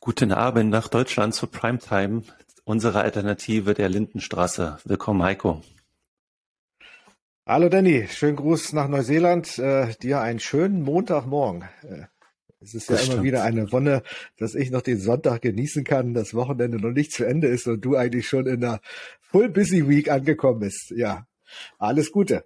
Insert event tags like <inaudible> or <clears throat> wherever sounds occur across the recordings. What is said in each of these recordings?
Guten Abend nach Deutschland zur Primetime, unsere Alternative der Lindenstraße. Willkommen, Heiko. Hallo Danny, schönen Gruß nach Neuseeland. Äh, dir einen schönen Montagmorgen. Äh, es ist ja das immer stimmt. wieder eine Wonne, dass ich noch den Sonntag genießen kann, das Wochenende noch nicht zu Ende ist und du eigentlich schon in der Full Busy Week angekommen bist. Ja, alles Gute.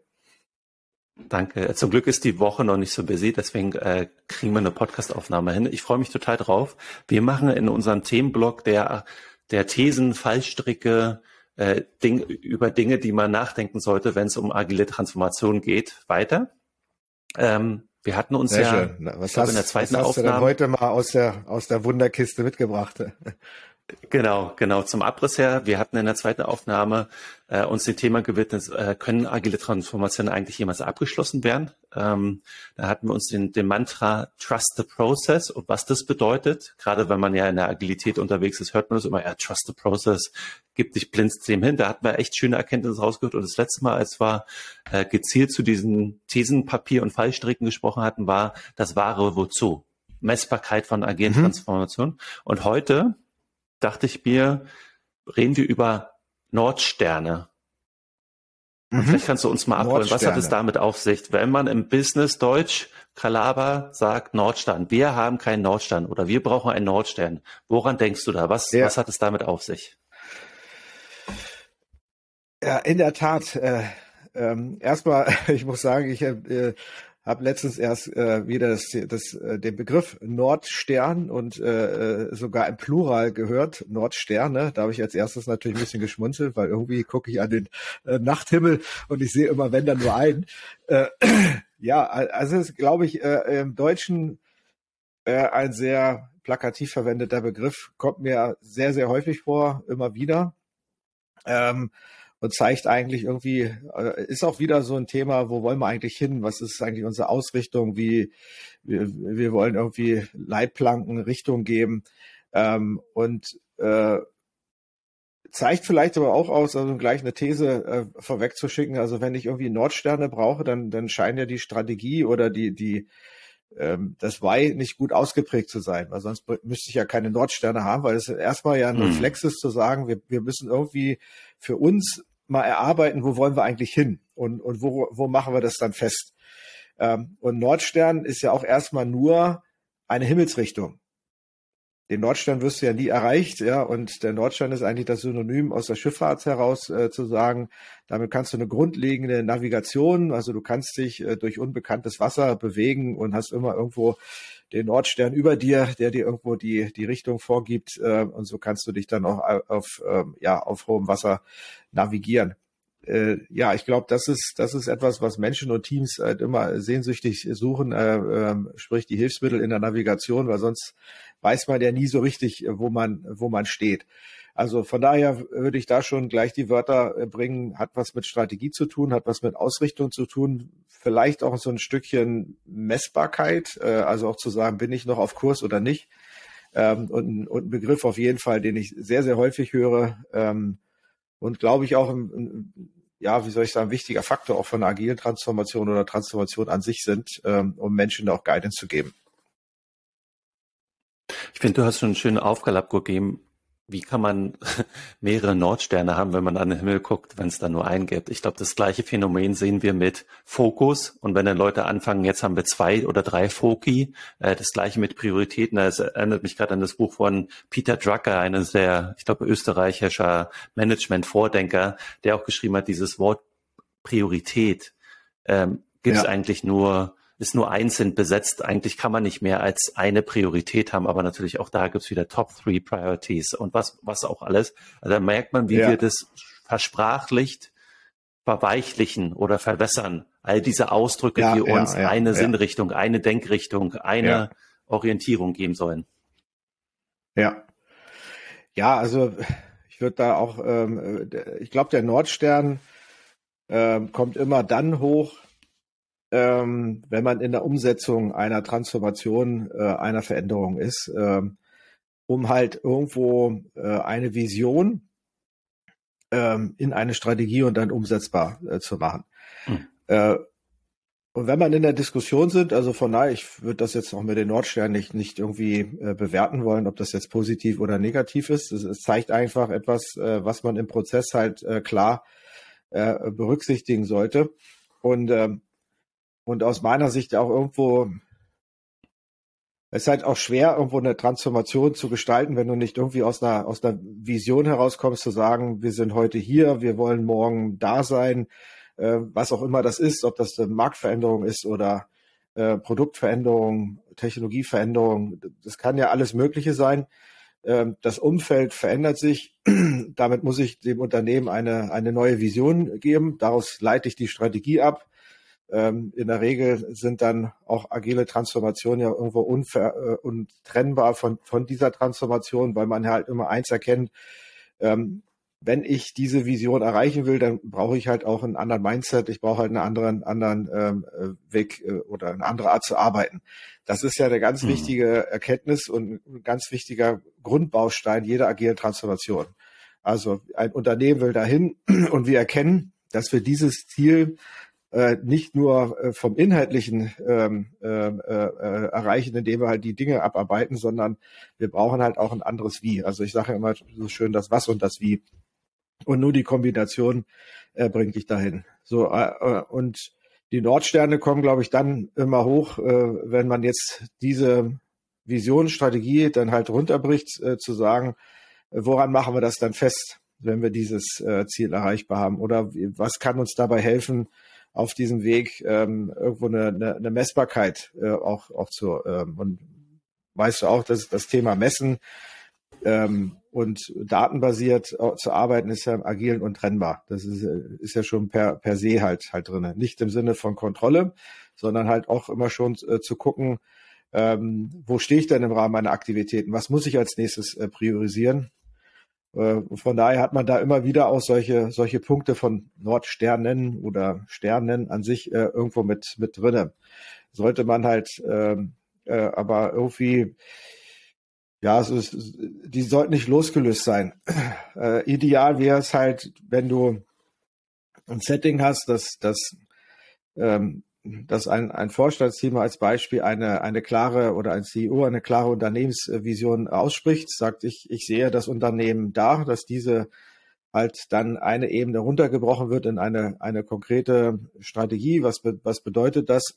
Danke. Zum Glück ist die Woche noch nicht so busy, deswegen äh, kriegen wir eine Podcastaufnahme hin. Ich freue mich total drauf. Wir machen in unserem Themenblock der, der Thesen, Fallstricke, äh, Ding, über Dinge, die man nachdenken sollte, wenn es um agile Transformation geht, weiter. Ähm, wir hatten uns Sehr ja schön. Was hast, in der zweiten was hast Aufnahme, du denn heute mal aus der, aus der Wunderkiste mitgebracht? Genau, genau. Zum Abriss her, wir hatten in der zweiten Aufnahme äh, uns dem Thema gewidmet, äh, können agile Transformationen eigentlich jemals abgeschlossen werden? Ähm, da hatten wir uns den, den Mantra Trust the Process und was das bedeutet. Gerade wenn man ja in der Agilität unterwegs ist, hört man das immer, ja, Trust the Process, gib dich blind dem hin. Da hatten wir echt schöne Erkenntnisse rausgehört. Und das letzte Mal, als wir äh, gezielt zu diesen Thesenpapier und Fallstricken gesprochen hatten, war das wahre Wozu. Messbarkeit von agilen mhm. Transformationen. Und heute dachte ich mir, reden wir über Nordsterne. Mhm. Vielleicht kannst du uns mal abholen, was hat es damit auf sich, wenn man im Business Deutsch Kalaber sagt Nordstern, wir haben keinen Nordstern oder wir brauchen einen Nordstern. Woran denkst du da? Was, ja. was hat es damit auf sich? Ja, in der Tat. Äh, ähm, erstmal, <laughs> ich muss sagen, ich äh, habe letztens erst äh, wieder das, das, äh, den Begriff Nordstern und äh, äh, sogar im Plural gehört, Nordsterne. Da habe ich als erstes natürlich ein bisschen geschmunzelt, weil irgendwie gucke ich an den äh, Nachthimmel und ich sehe immer, wenn dann nur einen. Äh, <clears throat> ja, also ist, glaube ich, äh, im Deutschen äh, ein sehr plakativ verwendeter Begriff, kommt mir sehr, sehr häufig vor, immer wieder. Ähm, und zeigt eigentlich irgendwie, äh, ist auch wieder so ein Thema, wo wollen wir eigentlich hin? Was ist eigentlich unsere Ausrichtung? Wie wir, wir wollen irgendwie Leitplanken, Richtung geben ähm, und äh, zeigt vielleicht aber auch aus, also gleich eine These äh, vorwegzuschicken. Also wenn ich irgendwie Nordsterne brauche, dann dann scheint ja die Strategie oder die die ähm, das Why nicht gut ausgeprägt zu sein, weil sonst müsste ich ja keine Nordsterne haben, weil es erstmal ja ein hm. Reflex ist zu sagen, wir, wir müssen irgendwie für uns mal erarbeiten, wo wollen wir eigentlich hin und, und wo, wo machen wir das dann fest. Ähm, und Nordstern ist ja auch erstmal nur eine Himmelsrichtung. Den Nordstern wirst du ja nie erreicht, ja, und der Nordstern ist eigentlich das Synonym aus der Schifffahrt heraus äh, zu sagen, damit kannst du eine grundlegende Navigation, also du kannst dich äh, durch unbekanntes Wasser bewegen und hast immer irgendwo den Nordstern über dir, der dir irgendwo die, die Richtung vorgibt. Äh, und so kannst du dich dann auch auf, äh, ja, auf hohem Wasser navigieren. Äh, ja, ich glaube, das ist, das ist etwas, was Menschen und Teams halt immer sehnsüchtig suchen, äh, äh, sprich die Hilfsmittel in der Navigation, weil sonst weiß man ja nie so richtig, wo man, wo man steht. Also von daher würde ich da schon gleich die Wörter äh, bringen, hat was mit Strategie zu tun, hat was mit Ausrichtung zu tun, vielleicht auch so ein Stückchen Messbarkeit, äh, also auch zu sagen, bin ich noch auf Kurs oder nicht. Ähm, und, ein Begriff auf jeden Fall, den ich sehr, sehr häufig höre ähm, und glaube ich auch ja, wie soll ich sagen, wichtiger Faktor auch von agilen Transformation oder Transformation an sich sind, ähm, um Menschen auch Guidance zu geben. Ich finde, du hast schon einen schönen Aufgab gegeben, wie kann man <laughs> mehrere Nordsterne haben, wenn man an den Himmel guckt, wenn es da nur einen gibt? Ich glaube, das gleiche Phänomen sehen wir mit Fokus. Und wenn dann Leute anfangen, jetzt haben wir zwei oder drei Foki, äh, das gleiche mit Prioritäten. Das erinnert mich gerade an das Buch von Peter Drucker, eines der, ich glaube, österreichischer Management-Vordenker, der auch geschrieben hat, dieses Wort Priorität ähm, gibt es ja. eigentlich nur ist nur einzeln besetzt. Eigentlich kann man nicht mehr als eine Priorität haben, aber natürlich auch da gibt's wieder Top Three Priorities und was, was auch alles. Also da merkt man, wie ja. wir das versprachlicht, verweichlichen oder verwässern. All diese Ausdrücke, ja, die ja, uns eine Sinnrichtung, eine Denkrichtung, eine Orientierung geben sollen. Ja. Ja, also ich würde da auch, ähm, ich glaube, der Nordstern äh, kommt immer dann hoch, ähm, wenn man in der Umsetzung einer Transformation, äh, einer Veränderung ist, ähm, um halt irgendwo äh, eine Vision ähm, in eine Strategie und dann umsetzbar äh, zu machen. Hm. Äh, Und wenn man in der Diskussion sind, also von daher, ich würde das jetzt noch mit den Nordsternen nicht, nicht irgendwie äh, bewerten wollen, ob das jetzt positiv oder negativ ist. Es, es zeigt einfach etwas, äh, was man im Prozess halt klar berücksichtigen sollte. Und, äh, und aus meiner Sicht auch irgendwo, es ist halt auch schwer, irgendwo eine Transformation zu gestalten, wenn du nicht irgendwie aus einer, aus einer Vision herauskommst, zu sagen, wir sind heute hier, wir wollen morgen da sein, äh, was auch immer das ist, ob das eine Marktveränderung ist oder äh, Produktveränderung, Technologieveränderung, das kann ja alles Mögliche sein. Ähm, das Umfeld verändert sich. <clears throat> Damit muss ich dem Unternehmen eine, eine neue Vision geben. Daraus leite ich die Strategie ab. Ähm, in der Regel sind dann auch agile Transformationen ja irgendwo unver äh, untrennbar von, von dieser Transformation, weil man halt immer eins erkennt, ähm, wenn ich diese Vision erreichen will, dann brauche ich halt auch einen anderen Mindset. Ich brauche halt einen anderen, anderen ähm, äh, Weg äh, oder eine andere Art zu arbeiten. Das ist ja eine ganz mhm. wichtige Erkenntnis und ein ganz wichtiger Grundbaustein jeder agilen Transformation. Also ein Unternehmen will dahin <clears throat> und wir erkennen, dass wir dieses Ziel äh, nicht nur äh, vom Inhaltlichen ähm, ähm, äh, äh, erreichen, indem wir halt die Dinge abarbeiten, sondern wir brauchen halt auch ein anderes Wie. Also ich sage immer so schön das Was und das Wie. Und nur die Kombination äh, bringt dich dahin. So äh, äh, und die Nordsterne kommen, glaube ich, dann immer hoch, äh, wenn man jetzt diese Visionsstrategie dann halt runterbricht, äh, zu sagen, woran machen wir das dann fest, wenn wir dieses äh, Ziel erreichbar haben? Oder was kann uns dabei helfen, auf diesem Weg ähm, irgendwo eine, eine, eine Messbarkeit äh, auch, auch zu ähm, und weißt du auch, dass das Thema Messen ähm, und datenbasiert zu arbeiten ist ja im Agilen untrennbar. Das ist, ist ja schon per, per se halt, halt drin. Nicht im Sinne von Kontrolle, sondern halt auch immer schon äh, zu gucken, ähm, wo stehe ich denn im Rahmen meiner Aktivitäten? Was muss ich als nächstes äh, priorisieren? Äh, von daher hat man da immer wieder auch solche, solche Punkte von Nordsternen oder Sternen an sich äh, irgendwo mit, mit drinne. Sollte man halt ähm, äh, aber irgendwie ja, es ist, die sollten nicht losgelöst sein. Äh, ideal wäre es halt, wenn du ein Setting hast, dass, dass, ähm, dass ein, ein Vorstandsteam als Beispiel eine, eine klare oder ein CEO eine klare Unternehmensvision ausspricht, sagt, ich, ich sehe das Unternehmen da, dass diese halt dann eine Ebene runtergebrochen wird in eine, eine konkrete Strategie. Was, was bedeutet das?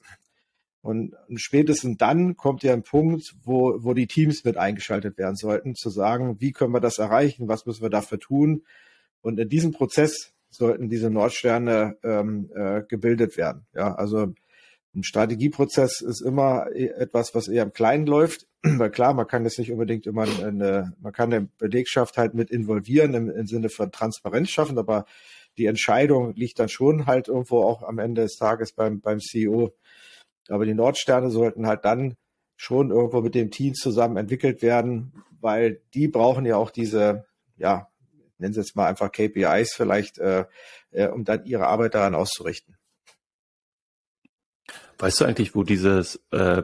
Und spätestens dann kommt ja ein Punkt, wo, wo die Teams mit eingeschaltet werden sollten, zu sagen, wie können wir das erreichen, was müssen wir dafür tun. Und in diesem Prozess sollten diese Nordsterne ähm, äh, gebildet werden. Ja, also ein Strategieprozess ist immer e, etwas, was eher im Kleinen läuft, <clears throat> weil klar, man kann jetzt nicht unbedingt immer eine, man kann eine Belegschaft halt mit involvieren im, im Sinne von Transparenz schaffen, aber die Entscheidung liegt dann schon halt irgendwo auch am Ende des Tages beim, beim CEO aber die Nordsterne sollten halt dann schon irgendwo mit dem Team zusammen entwickelt werden, weil die brauchen ja auch diese, ja, nennen Sie es mal einfach KPIs vielleicht, äh, äh, um dann ihre Arbeit daran auszurichten. Weißt du eigentlich, wo dieses, äh,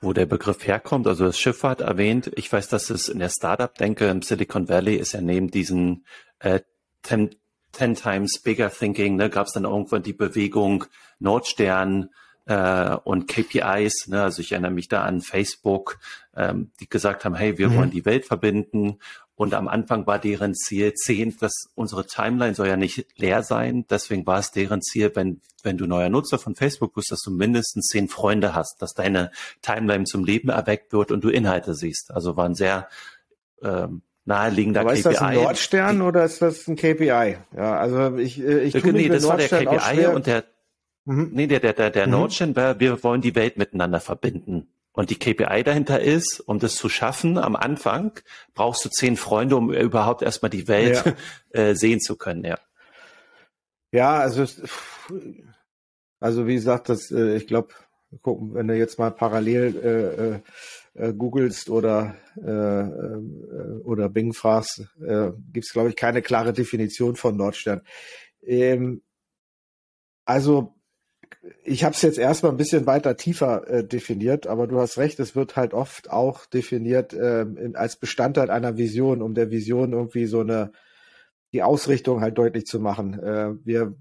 wo der Begriff herkommt? Also das Schifffahrt erwähnt. Ich weiß, dass es in der Startup-Denke im Silicon Valley ist ja neben diesen äh, ten, ten times bigger thinking, ne, gab es dann irgendwann die Bewegung Nordstern, äh, und KPIs. Ne? Also ich erinnere mich da an Facebook, ähm, die gesagt haben, hey, wir mhm. wollen die Welt verbinden. Und am Anfang war deren Ziel zehn, dass unsere Timeline soll ja nicht leer sein. Deswegen war es deren Ziel, wenn, wenn du neuer Nutzer von Facebook bist, dass du mindestens zehn Freunde hast, dass deine Timeline zum Leben erweckt wird und du Inhalte siehst. Also waren sehr ähm, naheliegender Aber KPI. Ist das ein Nordstern die, oder ist das ein KPI? Ja, also ich, äh, ich tue nee, das war der KPI und der Mhm. Nee, der, der, der, der mhm. Notion war, wir wollen die Welt miteinander verbinden. Und die KPI dahinter ist, um das zu schaffen, am Anfang brauchst du zehn Freunde, um überhaupt erstmal die Welt ja. <laughs> äh, sehen zu können, ja. Ja, also, also wie gesagt, das, äh, ich glaube, gucken, wenn du jetzt mal parallel äh, äh, googelst oder äh, äh, oder Bing fragst, äh, gibt es, glaube ich, keine klare Definition von Nordstern. Ähm, also ich habe es jetzt erstmal ein bisschen weiter tiefer äh, definiert, aber du hast recht, es wird halt oft auch definiert äh, in, als Bestandteil einer Vision, um der Vision irgendwie so eine die Ausrichtung halt deutlich zu machen. Äh, wir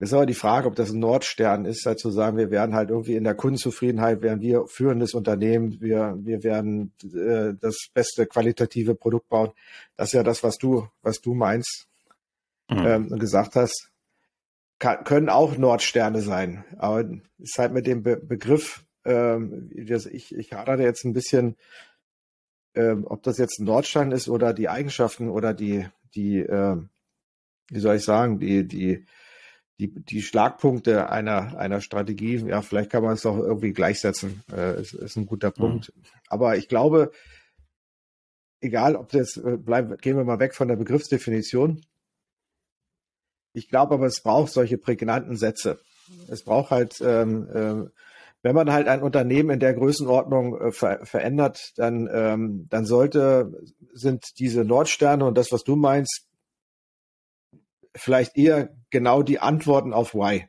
ist aber die Frage, ob das ein Nordstern ist, halt zu sagen, wir werden halt irgendwie in der Kundenzufriedenheit, werden wir führendes Unternehmen, wir, wir werden äh, das beste qualitative Produkt bauen. Das ist ja das, was du, was du meinst mhm. ähm, gesagt hast. Kann, können auch Nordsterne sein. Aber ist halt mit dem Be Begriff, ähm, ich, ich hadere jetzt ein bisschen, ähm, ob das jetzt ein Nordstern ist oder die Eigenschaften oder die, die, äh, wie soll ich sagen, die, die, die, die Schlagpunkte einer, einer Strategie, ja, vielleicht kann man es auch irgendwie gleichsetzen, äh, ist, ist ein guter Punkt. Mhm. Aber ich glaube, egal ob das, äh, bleiben, gehen wir mal weg von der Begriffsdefinition. Ich glaube aber, es braucht solche prägnanten Sätze. Es braucht halt, ähm, äh, wenn man halt ein Unternehmen in der Größenordnung äh, ver verändert, dann, ähm, dann sollte, sind diese Nordsterne und das, was du meinst, vielleicht eher genau die Antworten auf Why.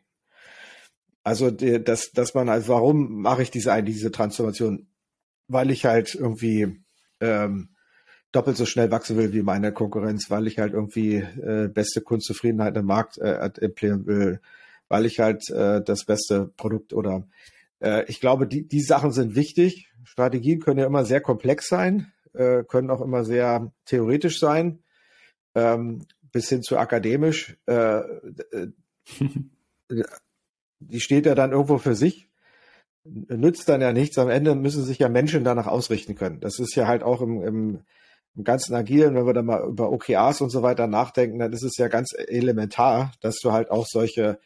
Also die, dass, dass man halt, warum mache ich diese diese Transformation? Weil ich halt irgendwie ähm, doppelt so schnell wachsen will wie meine Konkurrenz, weil ich halt irgendwie äh, beste Kundenzufriedenheit im Markt äh, implementieren will, weil ich halt äh, das beste Produkt oder äh, ich glaube, die, die Sachen sind wichtig. Strategien können ja immer sehr komplex sein, äh, können auch immer sehr theoretisch sein. Ähm, bis hin zu akademisch, äh, <laughs> äh die steht ja dann irgendwo für sich, nützt dann ja nichts. Am Ende müssen sich ja Menschen danach ausrichten können. Das ist ja halt auch im, im, im ganzen Agilen, wenn wir da mal über OKRs und so weiter nachdenken, dann ist es ja ganz elementar, dass du halt auch solche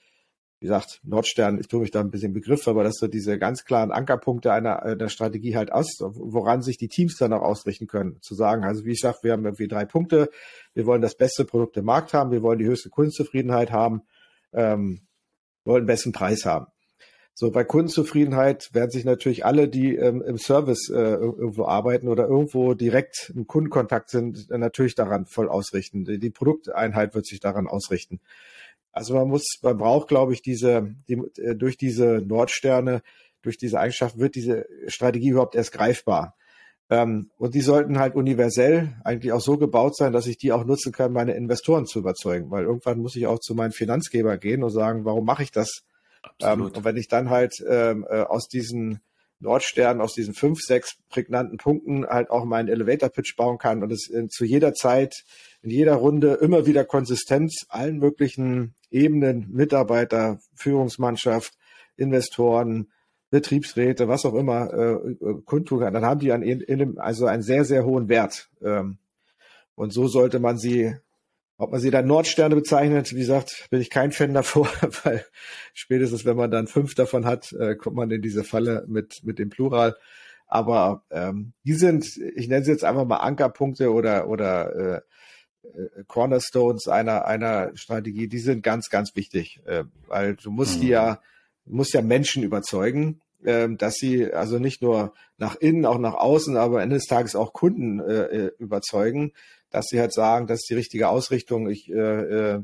wie gesagt, Nordstern, ich tue mich da ein bisschen Begriff, aber dass du diese ganz klaren Ankerpunkte einer, einer Strategie halt aus, woran sich die Teams dann auch ausrichten können. Zu sagen, also wie ich sage, wir haben irgendwie drei Punkte, wir wollen das beste Produkt im Markt haben, wir wollen die höchste Kundenzufriedenheit haben, ähm, wollen den besten Preis haben. So, bei Kundenzufriedenheit werden sich natürlich alle, die ähm, im Service äh, irgendwo arbeiten oder irgendwo direkt im Kundenkontakt sind, natürlich daran voll ausrichten. Die, die Produkteinheit wird sich daran ausrichten. Also man muss, man braucht, glaube ich, diese, die, äh, durch diese Nordsterne, durch diese Eigenschaft wird diese Strategie überhaupt erst greifbar. Ähm, und die sollten halt universell eigentlich auch so gebaut sein, dass ich die auch nutzen kann, meine Investoren zu überzeugen. Weil irgendwann muss ich auch zu meinen Finanzgeber gehen und sagen, warum mache ich das? Ähm, und wenn ich dann halt ähm, äh, aus diesen Nordsternen, aus diesen fünf, sechs prägnanten Punkten halt auch meinen Elevator Pitch bauen kann und es in, zu jeder Zeit, in jeder Runde immer wieder Konsistenz allen möglichen Ebenen, Mitarbeiter, Führungsmannschaft, Investoren, Betriebsräte, was auch immer, äh, äh kundtun kann, dann haben die einen, also einen sehr, sehr hohen Wert. Ähm, und so sollte man sie, ob man sie dann Nordsterne bezeichnet, wie gesagt, bin ich kein Fan davor, <laughs> weil spätestens, wenn man dann fünf davon hat, äh, kommt man in diese Falle mit, mit dem Plural. Aber ähm, die sind, ich nenne sie jetzt einfach mal Ankerpunkte oder, oder äh, äh, Cornerstones einer, einer Strategie, die sind ganz, ganz wichtig, äh, weil du musst mhm. die ja, musst ja Menschen überzeugen, dass sie also nicht nur nach innen, auch nach außen, aber Ende des Tages auch Kunden äh, äh, überzeugen, dass sie halt sagen, das ist die richtige Ausrichtung, ich, äh,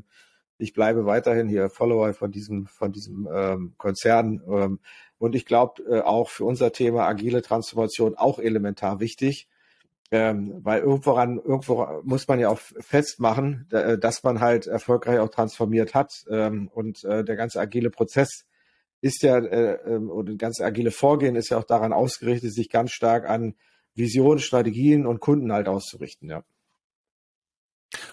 ich bleibe weiterhin hier Follower von diesem, von diesem ähm, Konzern. Ähm, und ich glaube auch für unser Thema agile Transformation auch elementar wichtig, ähm, weil irgendworan, irgendwo muss man ja auch festmachen, dass man halt erfolgreich auch transformiert hat. Ähm, und äh, der ganze agile Prozess ist ja, äh, ähm, oder das ganze agile Vorgehen ist ja auch daran ausgerichtet, sich ganz stark an Visionen, Strategien und Kunden halt auszurichten, ja.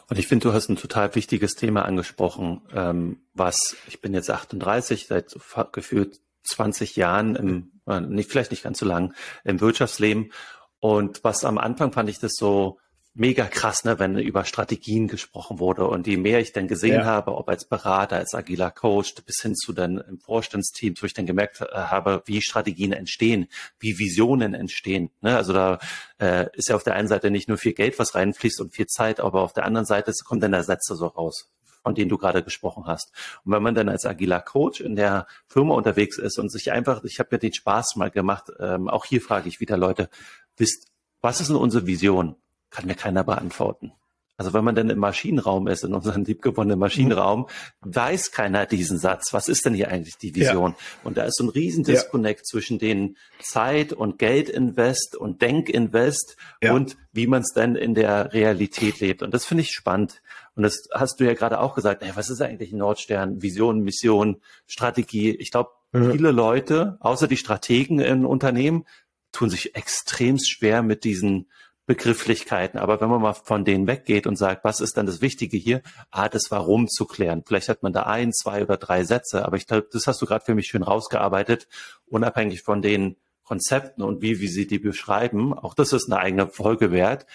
Und ich finde, du hast ein total wichtiges Thema angesprochen, ähm, was, ich bin jetzt 38, seit so gefühlt 20 Jahren im, äh, nicht, vielleicht nicht ganz so lang, im Wirtschaftsleben und was am Anfang fand ich das so mega krass, ne, wenn über Strategien gesprochen wurde. Und je mehr ich dann gesehen ja. habe, ob als Berater, als agiler Coach, bis hin zu dann im Vorstandsteam, wo ich dann gemerkt äh, habe, wie Strategien entstehen, wie Visionen entstehen. Ne? Also da äh, ist ja auf der einen Seite nicht nur viel Geld, was reinfließt und viel Zeit, aber auf der anderen Seite kommt dann der Sätze so raus von denen du gerade gesprochen hast. Und wenn man dann als agiler Coach in der Firma unterwegs ist und sich einfach, ich habe ja den Spaß mal gemacht, ähm, auch hier frage ich wieder Leute, wisst, was ist denn unsere Vision? Kann mir keiner beantworten. Also wenn man dann im Maschinenraum ist, in unserem <laughs> liebgewonnenen Maschinenraum, weiß keiner diesen Satz. Was ist denn hier eigentlich die Vision? Ja. Und da ist so ein riesen Disconnect ja. zwischen den Zeit- und Geldinvest und Denkinvest ja. und wie man es dann in der Realität lebt. Und das finde ich spannend. Und das hast du ja gerade auch gesagt, ey, was ist eigentlich Nordstern? Vision, Mission, Strategie. Ich glaube, mhm. viele Leute, außer die Strategen in Unternehmen, tun sich extrem schwer mit diesen Begrifflichkeiten. Aber wenn man mal von denen weggeht und sagt, was ist dann das Wichtige hier? Ah, das Warum zu klären. Vielleicht hat man da ein, zwei oder drei Sätze, aber ich glaube, das hast du gerade für mich schön rausgearbeitet, unabhängig von den Konzepten und wie, wie sie die beschreiben. Auch das ist eine eigene Folge wert.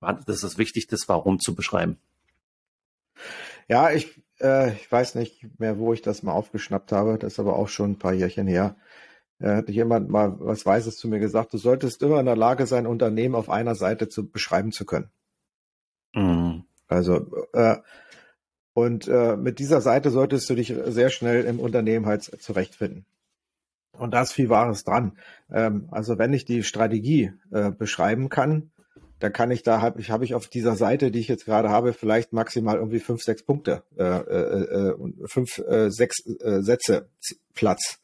Das ist wichtig, das Warum zu beschreiben. Ja, ich, äh, ich weiß nicht mehr, wo ich das mal aufgeschnappt habe. Das ist aber auch schon ein paar Jährchen her. Da hat jemand mal was Weises zu mir gesagt, du solltest immer in der Lage sein, Unternehmen auf einer Seite zu beschreiben zu können. Mhm. Also äh, und äh, mit dieser Seite solltest du dich sehr schnell im Unternehmen halt zurechtfinden. Und da ist viel Wahres dran. Ähm, also wenn ich die Strategie äh, beschreiben kann, dann kann ich da habe ich habe ich auf dieser Seite, die ich jetzt gerade habe, vielleicht maximal irgendwie fünf, sechs Punkte, äh, äh, äh, fünf, äh, sechs äh, Sätze Platz.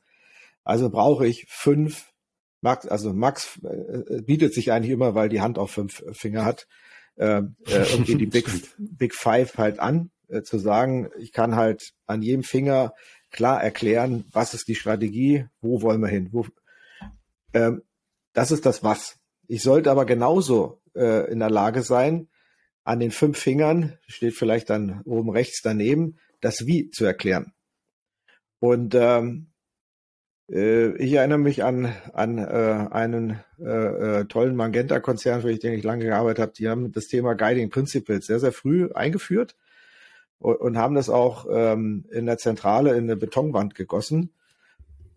Also brauche ich fünf Max, also Max äh, bietet sich eigentlich immer, weil die Hand auch fünf Finger hat, äh, äh, irgendwie die <laughs> Big, Big Five halt an, äh, zu sagen, ich kann halt an jedem Finger klar erklären, was ist die Strategie, wo wollen wir hin. Wo, ähm, das ist das Was. Ich sollte aber genauso äh, in der Lage sein, an den fünf Fingern, steht vielleicht dann oben rechts daneben, das Wie zu erklären. Und ähm, äh, ich erinnere mich an, an äh, einen äh, äh, tollen Magenta-Konzern, für den ich lange gearbeitet habe. Die haben das Thema Guiding Principles sehr, sehr früh eingeführt und, und haben das auch ähm, in der Zentrale in eine Betonwand gegossen,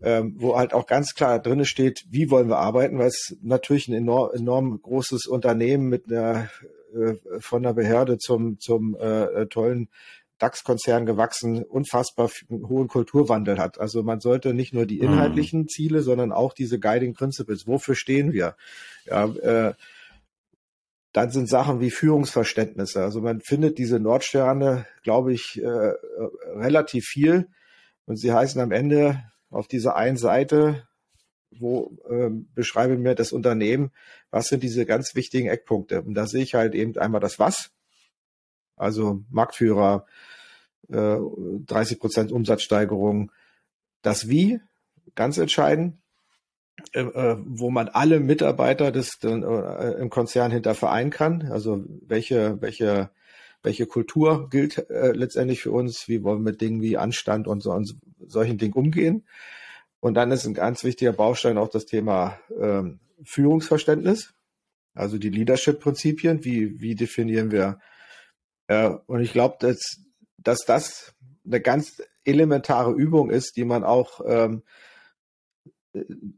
ähm, wo halt auch ganz klar drin steht, wie wollen wir arbeiten, weil es natürlich ein enorm, enorm großes Unternehmen mit einer äh, von der Behörde zum, zum äh, tollen DAX-Konzern gewachsen, unfassbar hohen Kulturwandel hat. Also man sollte nicht nur die mhm. inhaltlichen mhm. Ziele, sondern auch diese Guiding Principles. Wofür stehen wir? Ja, äh, dann sind Sachen wie Führungsverständnisse. Also man findet diese Nordsterne, glaube ich, äh, relativ viel. Und sie heißen am Ende auf dieser einen Seite, wo äh, beschreibe mir das Unternehmen, was sind diese ganz wichtigen Eckpunkte. Und da sehe ich halt eben einmal das Was, also Marktführer, äh, 30 Prozent Umsatzsteigerung. Das Wie, ganz entscheidend, äh, äh, wo man alle Mitarbeiter des äh, im Konzern hinter vereinen kann. Also welche, welche, welche Kultur gilt äh, letztendlich für uns? Wie wollen wir mit Dingen wie Anstand und, so, und solchen Dingen umgehen? Und dann ist ein ganz wichtiger Baustein auch das Thema ähm, Führungsverständnis, also die Leadership-Prinzipien. Wie, wie definieren wir äh, und ich glaube, dass, dass das eine ganz elementare Übung ist, die man auch ähm,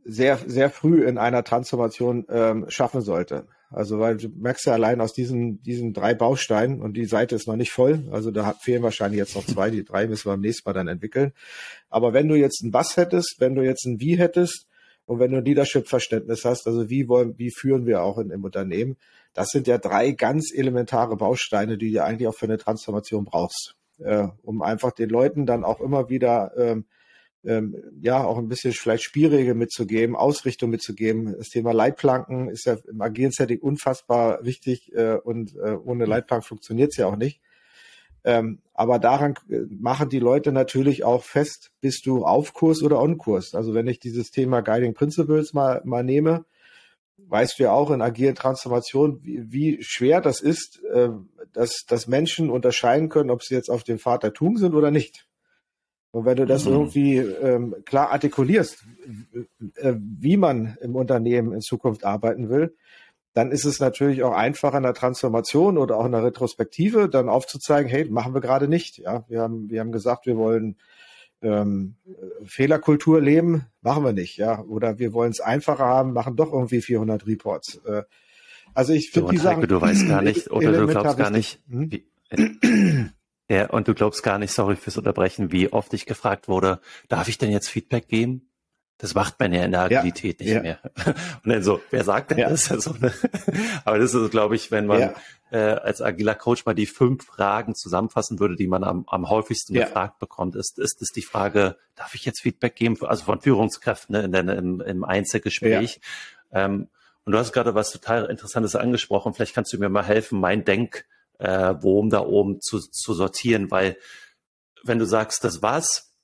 sehr, sehr früh in einer Transformation ähm, schaffen sollte. Also weil du merkst ja allein aus diesen, diesen drei Bausteinen und die Seite ist noch nicht voll, also da fehlen wahrscheinlich jetzt noch zwei, die drei müssen wir beim nächsten Mal dann entwickeln. Aber wenn du jetzt ein Was hättest, wenn du jetzt ein Wie hättest und wenn du ein Leadership-Verständnis hast, also wie wollen, wie führen wir auch in, im Unternehmen, das sind ja drei ganz elementare Bausteine, die du eigentlich auch für eine Transformation brauchst, äh, um einfach den Leuten dann auch immer wieder ähm, ähm, ja auch ein bisschen vielleicht Spielregeln mitzugeben, Ausrichtung mitzugeben. Das Thema Leitplanken ist ja im agilen Setting unfassbar wichtig äh, und äh, ohne Leitplanken funktioniert es ja auch nicht. Ähm, aber daran äh, machen die Leute natürlich auch fest, bist du auf Kurs oder on Kurs. Also wenn ich dieses Thema Guiding Principles mal, mal nehme, weißt du ja auch in agilen Transformation, wie, wie schwer das ist, äh, dass, dass Menschen unterscheiden können, ob sie jetzt auf dem Pfad der Tugend sind oder nicht. Und wenn du das mhm. irgendwie ähm, klar artikulierst, äh, wie man im Unternehmen in Zukunft arbeiten will, dann ist es natürlich auch einfacher in der Transformation oder auch in der Retrospektive dann aufzuzeigen, hey, machen wir gerade nicht. Ja, wir haben, wir haben gesagt, wir wollen ähm, Fehlerkultur leben, machen wir nicht, ja. Oder wir wollen es einfacher haben, machen doch irgendwie 400 Reports. Äh, also ich finde die Sachen, du weißt gar nicht oder du glaubst gar nicht. Hm? Wie, äh, ja, und du glaubst gar nicht, sorry fürs Unterbrechen, wie oft ich gefragt wurde, darf ich denn jetzt Feedback geben? Das macht man ja in der Agilität ja, nicht ja. mehr. <laughs> Und dann so, wer sagt denn ja. das? Also, ne? Aber das ist, glaube ich, wenn man äh, als agiler Coach mal die fünf Fragen zusammenfassen würde, die man am, am häufigsten gefragt bekommt, ist, ist es die Frage, darf ich jetzt Feedback geben? Also von Führungskräften ne, in der, im, im Einzelgespräch. Ähm, und du hast gerade was total Interessantes angesprochen. Vielleicht kannst du mir mal helfen, mein Denk äh, Wurm da oben zu, zu sortieren, weil wenn du sagst, das was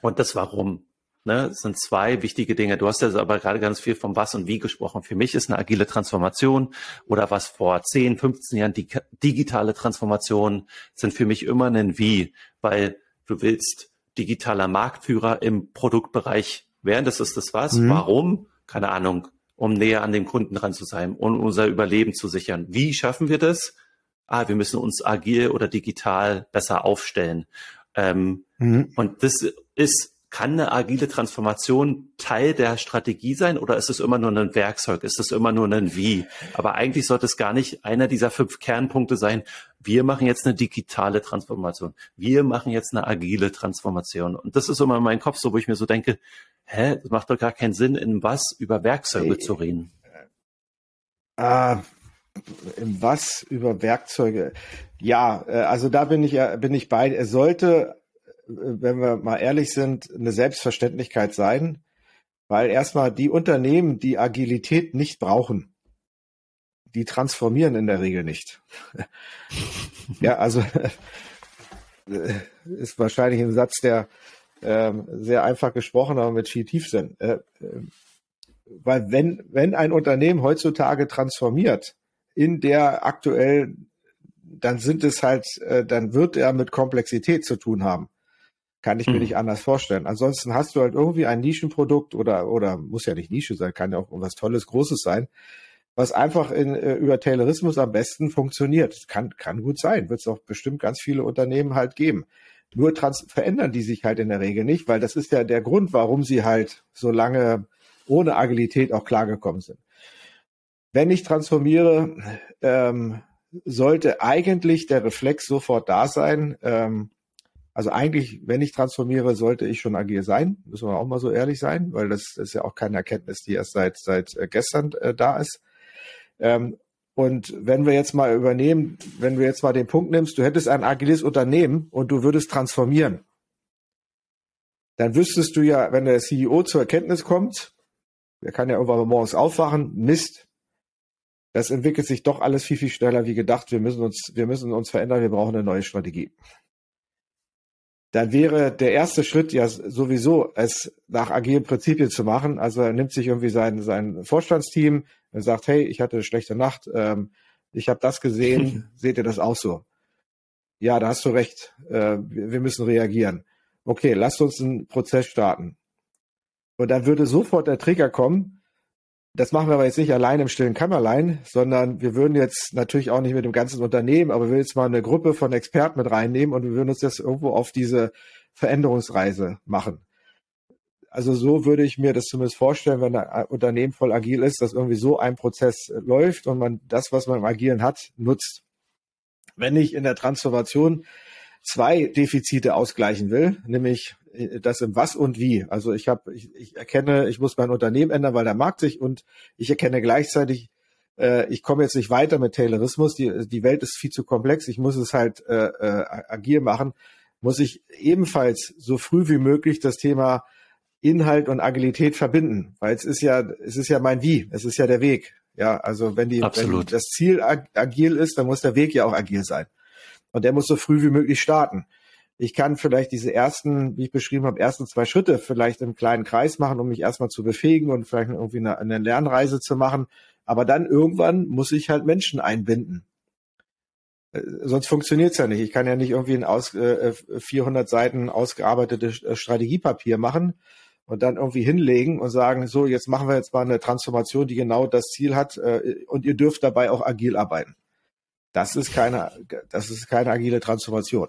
und das warum, ne, sind zwei wichtige Dinge. Du hast ja aber gerade ganz viel vom was und wie gesprochen. Für mich ist eine agile Transformation oder was vor 10, 15 Jahren die digitale Transformation sind für mich immer ein wie, weil du willst digitaler Marktführer im Produktbereich werden. Das ist das was. Mhm. Warum? Keine Ahnung. Um näher an den Kunden dran zu sein und unser Überleben zu sichern. Wie schaffen wir das? Ah, wir müssen uns agil oder digital besser aufstellen. Ähm, mhm. Und das ist, kann eine agile Transformation Teil der Strategie sein oder ist es immer nur ein Werkzeug? Ist es immer nur ein Wie? Aber eigentlich sollte es gar nicht einer dieser fünf Kernpunkte sein. Wir machen jetzt eine digitale Transformation. Wir machen jetzt eine agile Transformation. Und das ist immer in meinem Kopf so, wo ich mir so denke, hä, das macht doch gar keinen Sinn, in was über Werkzeuge äh, zu reden. Äh, im was über Werkzeuge? Ja, äh, also da bin ich ja, bin ich bei. Es sollte, äh, wenn wir mal ehrlich sind, eine Selbstverständlichkeit sein, weil erstmal die Unternehmen, die Agilität nicht brauchen, die transformieren in der Regel nicht. <laughs> ja, also ist wahrscheinlich ein Satz, der ähm, sehr einfach gesprochen, aber mit viel Tiefsinn. Äh, äh, weil wenn, wenn ein Unternehmen heutzutage transformiert in der aktuell, dann sind es halt, äh, dann wird er mit Komplexität zu tun haben. Kann ich mir mhm. nicht anders vorstellen. Ansonsten hast du halt irgendwie ein Nischenprodukt oder, oder muss ja nicht Nische sein, kann ja auch was Tolles, Großes sein, was einfach in, äh, über Taylorismus am besten funktioniert. Kann, kann gut sein. Wird es auch bestimmt ganz viele Unternehmen halt geben. Nur trans verändern die sich halt in der Regel nicht, weil das ist ja der Grund, warum sie halt so lange ohne Agilität auch klargekommen sind. Wenn ich transformiere, ähm, sollte eigentlich der Reflex sofort da sein. Ähm, also eigentlich, wenn ich transformiere, sollte ich schon agil sein. Müssen wir auch mal so ehrlich sein, weil das ist ja auch keine Erkenntnis, die erst seit, seit äh, gestern äh, da ist. Ähm, und wenn wir jetzt mal übernehmen, wenn du jetzt mal den Punkt nimmst, du hättest ein agiles Unternehmen und du würdest transformieren, dann wüsstest du ja, wenn der CEO zur Erkenntnis kommt, der kann ja irgendwann morgens aufwachen, Mist, das entwickelt sich doch alles viel, viel schneller wie gedacht. Wir müssen uns, wir müssen uns verändern, wir brauchen eine neue Strategie. Dann wäre der erste Schritt ja sowieso, es nach agilen Prinzipien zu machen. Also er nimmt sich irgendwie sein, sein Vorstandsteam, und sagt, hey, ich hatte eine schlechte Nacht, ähm, ich habe das gesehen, <laughs> seht ihr das auch so? Ja, da hast du recht, äh, wir müssen reagieren. Okay, lasst uns einen Prozess starten. Und dann würde sofort der Trigger kommen, das machen wir aber jetzt nicht allein im stillen Kämmerlein, sondern wir würden jetzt natürlich auch nicht mit dem ganzen Unternehmen, aber wir würden jetzt mal eine Gruppe von Experten mit reinnehmen und wir würden uns das irgendwo auf diese Veränderungsreise machen also so würde ich mir das zumindest vorstellen, wenn ein Unternehmen voll agil ist, dass irgendwie so ein Prozess läuft und man das, was man im Agilen hat, nutzt. Wenn ich in der Transformation zwei Defizite ausgleichen will, nämlich das im Was und Wie. Also ich habe, ich, ich erkenne, ich muss mein Unternehmen ändern, weil der Markt sich und ich erkenne gleichzeitig, äh, ich komme jetzt nicht weiter mit Taylorismus. Die, die Welt ist viel zu komplex. Ich muss es halt äh, äh, agil machen. Muss ich ebenfalls so früh wie möglich das Thema Inhalt und Agilität verbinden, weil es ist ja, es ist ja mein Wie, es ist ja der Weg. Ja, also wenn die, wenn das Ziel ag agil ist, dann muss der Weg ja auch agil sein. Und der muss so früh wie möglich starten. Ich kann vielleicht diese ersten, wie ich beschrieben habe, ersten zwei Schritte vielleicht im kleinen Kreis machen, um mich erstmal zu befähigen und vielleicht irgendwie eine, eine Lernreise zu machen. Aber dann irgendwann muss ich halt Menschen einbinden. Äh, sonst funktioniert's ja nicht. Ich kann ja nicht irgendwie ein aus, äh, 400 Seiten ausgearbeitetes äh, Strategiepapier machen und dann irgendwie hinlegen und sagen, so, jetzt machen wir jetzt mal eine Transformation, die genau das Ziel hat äh, und ihr dürft dabei auch agil arbeiten. Das ist keine, das ist keine agile Transformation.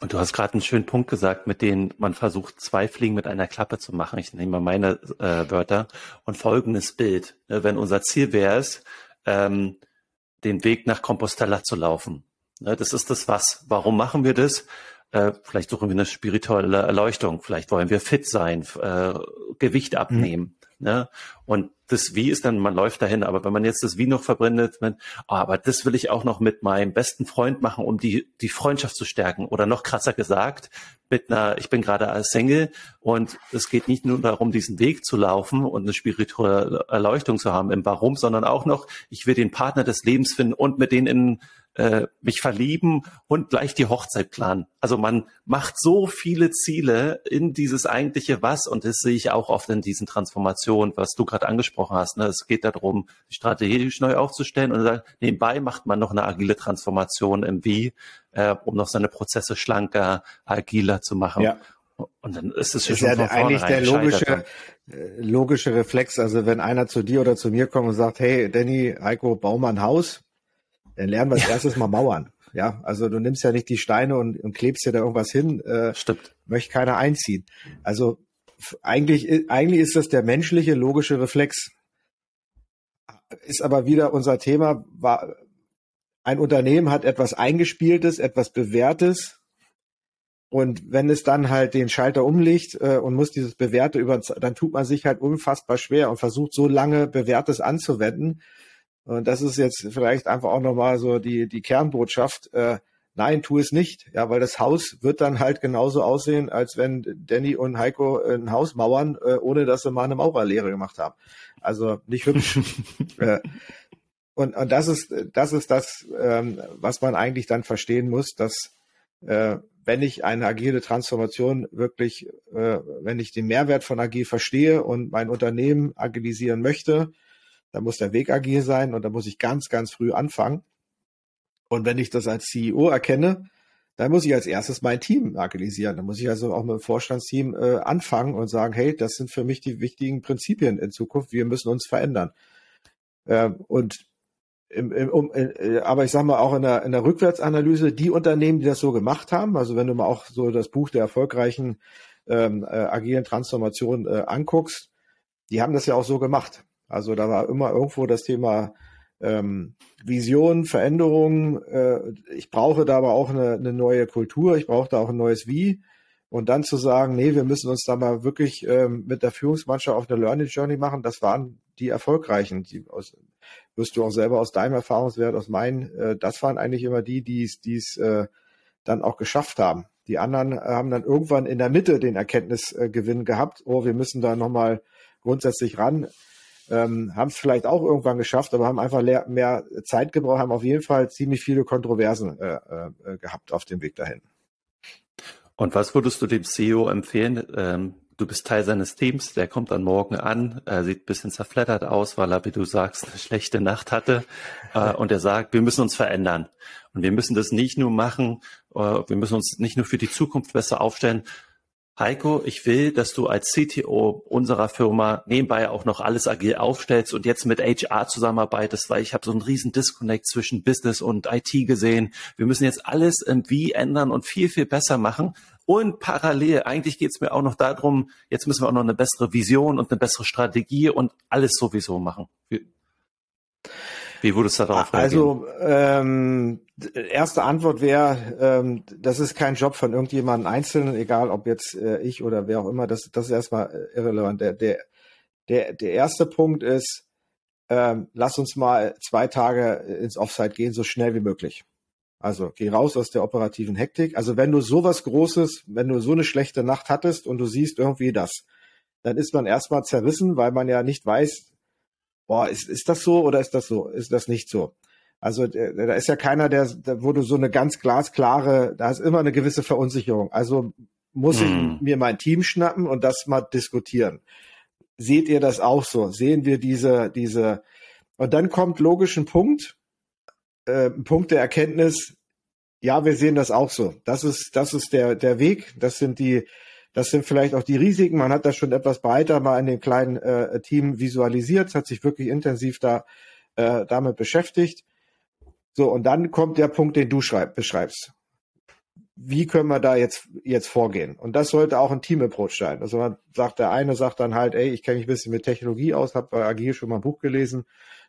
Und du hast gerade einen schönen Punkt gesagt, mit dem man versucht, zwei Fliegen mit einer Klappe zu machen. Ich nehme mal meine äh, Wörter und folgendes Bild. Ne, wenn unser Ziel wäre es, ähm, den Weg nach Compostela zu laufen. Ne, das ist das Was. Warum machen wir das? Äh, vielleicht suchen wir eine spirituelle Erleuchtung, vielleicht wollen wir fit sein, äh, Gewicht abnehmen. Mhm. Ne? Und das Wie ist dann, man läuft dahin, aber wenn man jetzt das Wie noch verbrennt, man, oh, aber das will ich auch noch mit meinem besten Freund machen, um die, die Freundschaft zu stärken. Oder noch krasser gesagt, mit einer, ich bin gerade als Single und es geht nicht nur darum, diesen Weg zu laufen und eine spirituelle Erleuchtung zu haben im Warum, sondern auch noch, ich will den Partner des Lebens finden und mit denen in äh, mich verlieben und gleich die Hochzeit planen. Also man macht so viele Ziele in dieses eigentliche Was und das sehe ich auch oft in diesen Transformationen, was du gerade angesprochen hast. Ne? Es geht darum, die Strategie neu aufzustellen und dann nebenbei macht man noch eine agile Transformation im Wie, äh, um noch seine Prozesse schlanker, agiler zu machen. Ja. Und dann ist es schon ja von eigentlich der logische, äh, logische Reflex. Also wenn einer zu dir oder zu mir kommt und sagt, hey, Danny, Heiko, bau mal ein Haus, dann lernen wir als <laughs> erstes mal Mauern. Ja, also du nimmst ja nicht die Steine und, und klebst dir da irgendwas hin. Äh, Stimmt. Möchte keiner einziehen. Also eigentlich, eigentlich ist das der menschliche logische Reflex. Ist aber wieder unser Thema. War, ein Unternehmen hat etwas Eingespieltes, etwas Bewährtes. Und wenn es dann halt den Schalter umlegt äh, und muss dieses Bewährte über, dann tut man sich halt unfassbar schwer und versucht so lange Bewährtes anzuwenden, und das ist jetzt vielleicht einfach auch nochmal so die, die Kernbotschaft. Äh, nein, tu es nicht. Ja, weil das Haus wird dann halt genauso aussehen, als wenn Danny und Heiko ein Haus mauern, äh, ohne dass sie mal eine Maurerlehre gemacht haben. Also nicht hübsch. <laughs> äh, und, und das ist, das ist das, ähm, was man eigentlich dann verstehen muss, dass äh, wenn ich eine agile Transformation wirklich, äh, wenn ich den Mehrwert von agil verstehe und mein Unternehmen agilisieren möchte, da muss der Weg agil sein und da muss ich ganz, ganz früh anfangen. Und wenn ich das als CEO erkenne, dann muss ich als erstes mein Team agilisieren. Dann muss ich also auch mit dem Vorstandsteam äh, anfangen und sagen, hey, das sind für mich die wichtigen Prinzipien in Zukunft. Wir müssen uns verändern. Ähm, und im, im, um, äh, aber ich sage mal auch in der, in der Rückwärtsanalyse, die Unternehmen, die das so gemacht haben, also wenn du mal auch so das Buch der erfolgreichen ähm, äh, agilen Transformation äh, anguckst, die haben das ja auch so gemacht. Also da war immer irgendwo das Thema ähm, Vision, Veränderung. Äh, ich brauche da aber auch eine, eine neue Kultur, ich brauche da auch ein neues Wie. Und dann zu sagen, nee, wir müssen uns da mal wirklich ähm, mit der Führungsmannschaft auf eine Learning Journey machen, das waren die erfolgreichen. Die aus, wirst du auch selber aus deinem Erfahrungswert, aus meinen, äh, das waren eigentlich immer die, die es äh, dann auch geschafft haben. Die anderen haben dann irgendwann in der Mitte den Erkenntnisgewinn gehabt, oh, wir müssen da nochmal grundsätzlich ran ähm, haben es vielleicht auch irgendwann geschafft, aber haben einfach mehr Zeit gebraucht, haben auf jeden Fall ziemlich viele Kontroversen äh, äh, gehabt auf dem Weg dahin. Und was würdest du dem CEO empfehlen? Ähm, du bist Teil seines Teams, der kommt dann morgen an, äh, sieht ein bisschen zerfleddert aus, weil er, wie du sagst, <laughs> eine schlechte Nacht hatte. Äh, und er sagt, wir müssen uns verändern. Und wir müssen das nicht nur machen, äh, wir müssen uns nicht nur für die Zukunft besser aufstellen, Heiko, ich will, dass du als CTO unserer Firma nebenbei auch noch alles agil aufstellst und jetzt mit HR zusammenarbeitest, weil ich habe so einen riesen Disconnect zwischen Business und IT gesehen. Wir müssen jetzt alles irgendwie ändern und viel, viel besser machen. Und parallel, eigentlich geht es mir auch noch darum, jetzt müssen wir auch noch eine bessere Vision und eine bessere Strategie und alles sowieso machen. Wie würdest du darauf reagieren? Also ähm, erste Antwort wäre, ähm, das ist kein Job von irgendjemandem Einzelnen, egal ob jetzt äh, ich oder wer auch immer. Das, das ist erstmal äh, irrelevant. Der, der, der, der erste Punkt ist, ähm, lass uns mal zwei Tage ins Offsite gehen, so schnell wie möglich. Also geh raus aus der operativen Hektik. Also wenn du sowas Großes, wenn du so eine schlechte Nacht hattest und du siehst irgendwie das, dann ist man erstmal zerrissen, weil man ja nicht weiß, boah, ist, ist das so oder ist das so? Ist das nicht so? Also da ist ja keiner, der, wo du so eine ganz glasklare, da ist immer eine gewisse Verunsicherung. Also muss hm. ich mir mein Team schnappen und das mal diskutieren. Seht ihr das auch so? Sehen wir diese, diese, und dann kommt logisch ein Punkt, äh, Punkt der Erkenntnis, ja, wir sehen das auch so. Das ist, das ist der, der Weg. Das sind die, das sind vielleicht auch die Risiken. Man hat das schon etwas breiter mal in dem kleinen äh, Team visualisiert, hat sich wirklich intensiv da äh, damit beschäftigt. So, und dann kommt der Punkt, den du schreib, beschreibst. Wie können wir da jetzt, jetzt vorgehen? Und das sollte auch ein Team-Approach sein. Also man sagt, der eine sagt dann halt, ey, ich kenne mich ein bisschen mit Technologie aus, habe bei Agil schon mal ein Buch gelesen.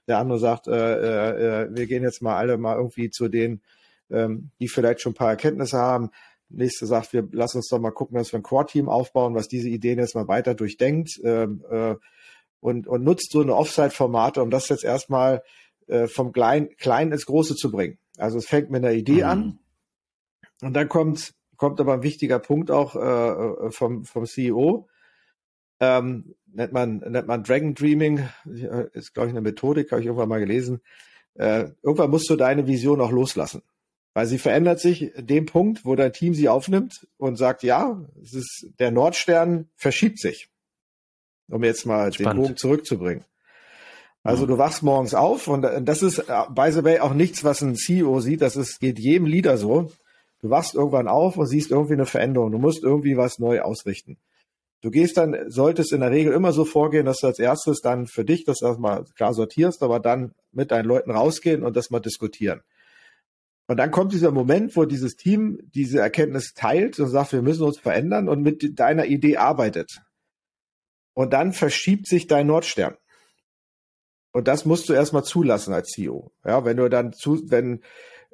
Der andere sagt, äh, äh, äh, wir gehen jetzt mal alle mal irgendwie zu denen, ähm, die vielleicht schon ein paar Erkenntnisse haben. Nächste sagt, wir lassen uns doch mal gucken, dass wir ein Core-Team aufbauen, was diese Ideen jetzt mal weiter durchdenkt ähm, äh, und, und nutzt so eine Offside-Formate, um das jetzt erstmal äh, vom Klein, Kleinen ins Große zu bringen. Also es fängt mit einer Idee mhm. an und dann kommt kommt aber ein wichtiger Punkt auch äh, vom, vom CEO. Ähm, nennt man, nennt man Dragon Dreaming, ist, glaube ich, eine Methodik, habe ich irgendwann mal gelesen. Äh, irgendwann musst du deine Vision auch loslassen. Weil sie verändert sich dem Punkt, wo dein Team sie aufnimmt und sagt, ja, es ist, der Nordstern verschiebt sich. Um jetzt mal Spannend. den Bogen zurückzubringen. Also du wachst morgens auf und das ist äh, by the way auch nichts, was ein CEO sieht. Das ist, geht jedem Leader so. Du wachst irgendwann auf und siehst irgendwie eine Veränderung. Du musst irgendwie was neu ausrichten. Du gehst dann, solltest in der Regel immer so vorgehen, dass du als erstes dann für dich das erstmal klar sortierst, aber dann mit deinen Leuten rausgehen und das mal diskutieren. Und dann kommt dieser Moment, wo dieses Team diese Erkenntnis teilt und sagt, wir müssen uns verändern und mit deiner Idee arbeitet. Und dann verschiebt sich dein Nordstern. Und das musst du erstmal zulassen als CEO. Ja, wenn du dann zu, wenn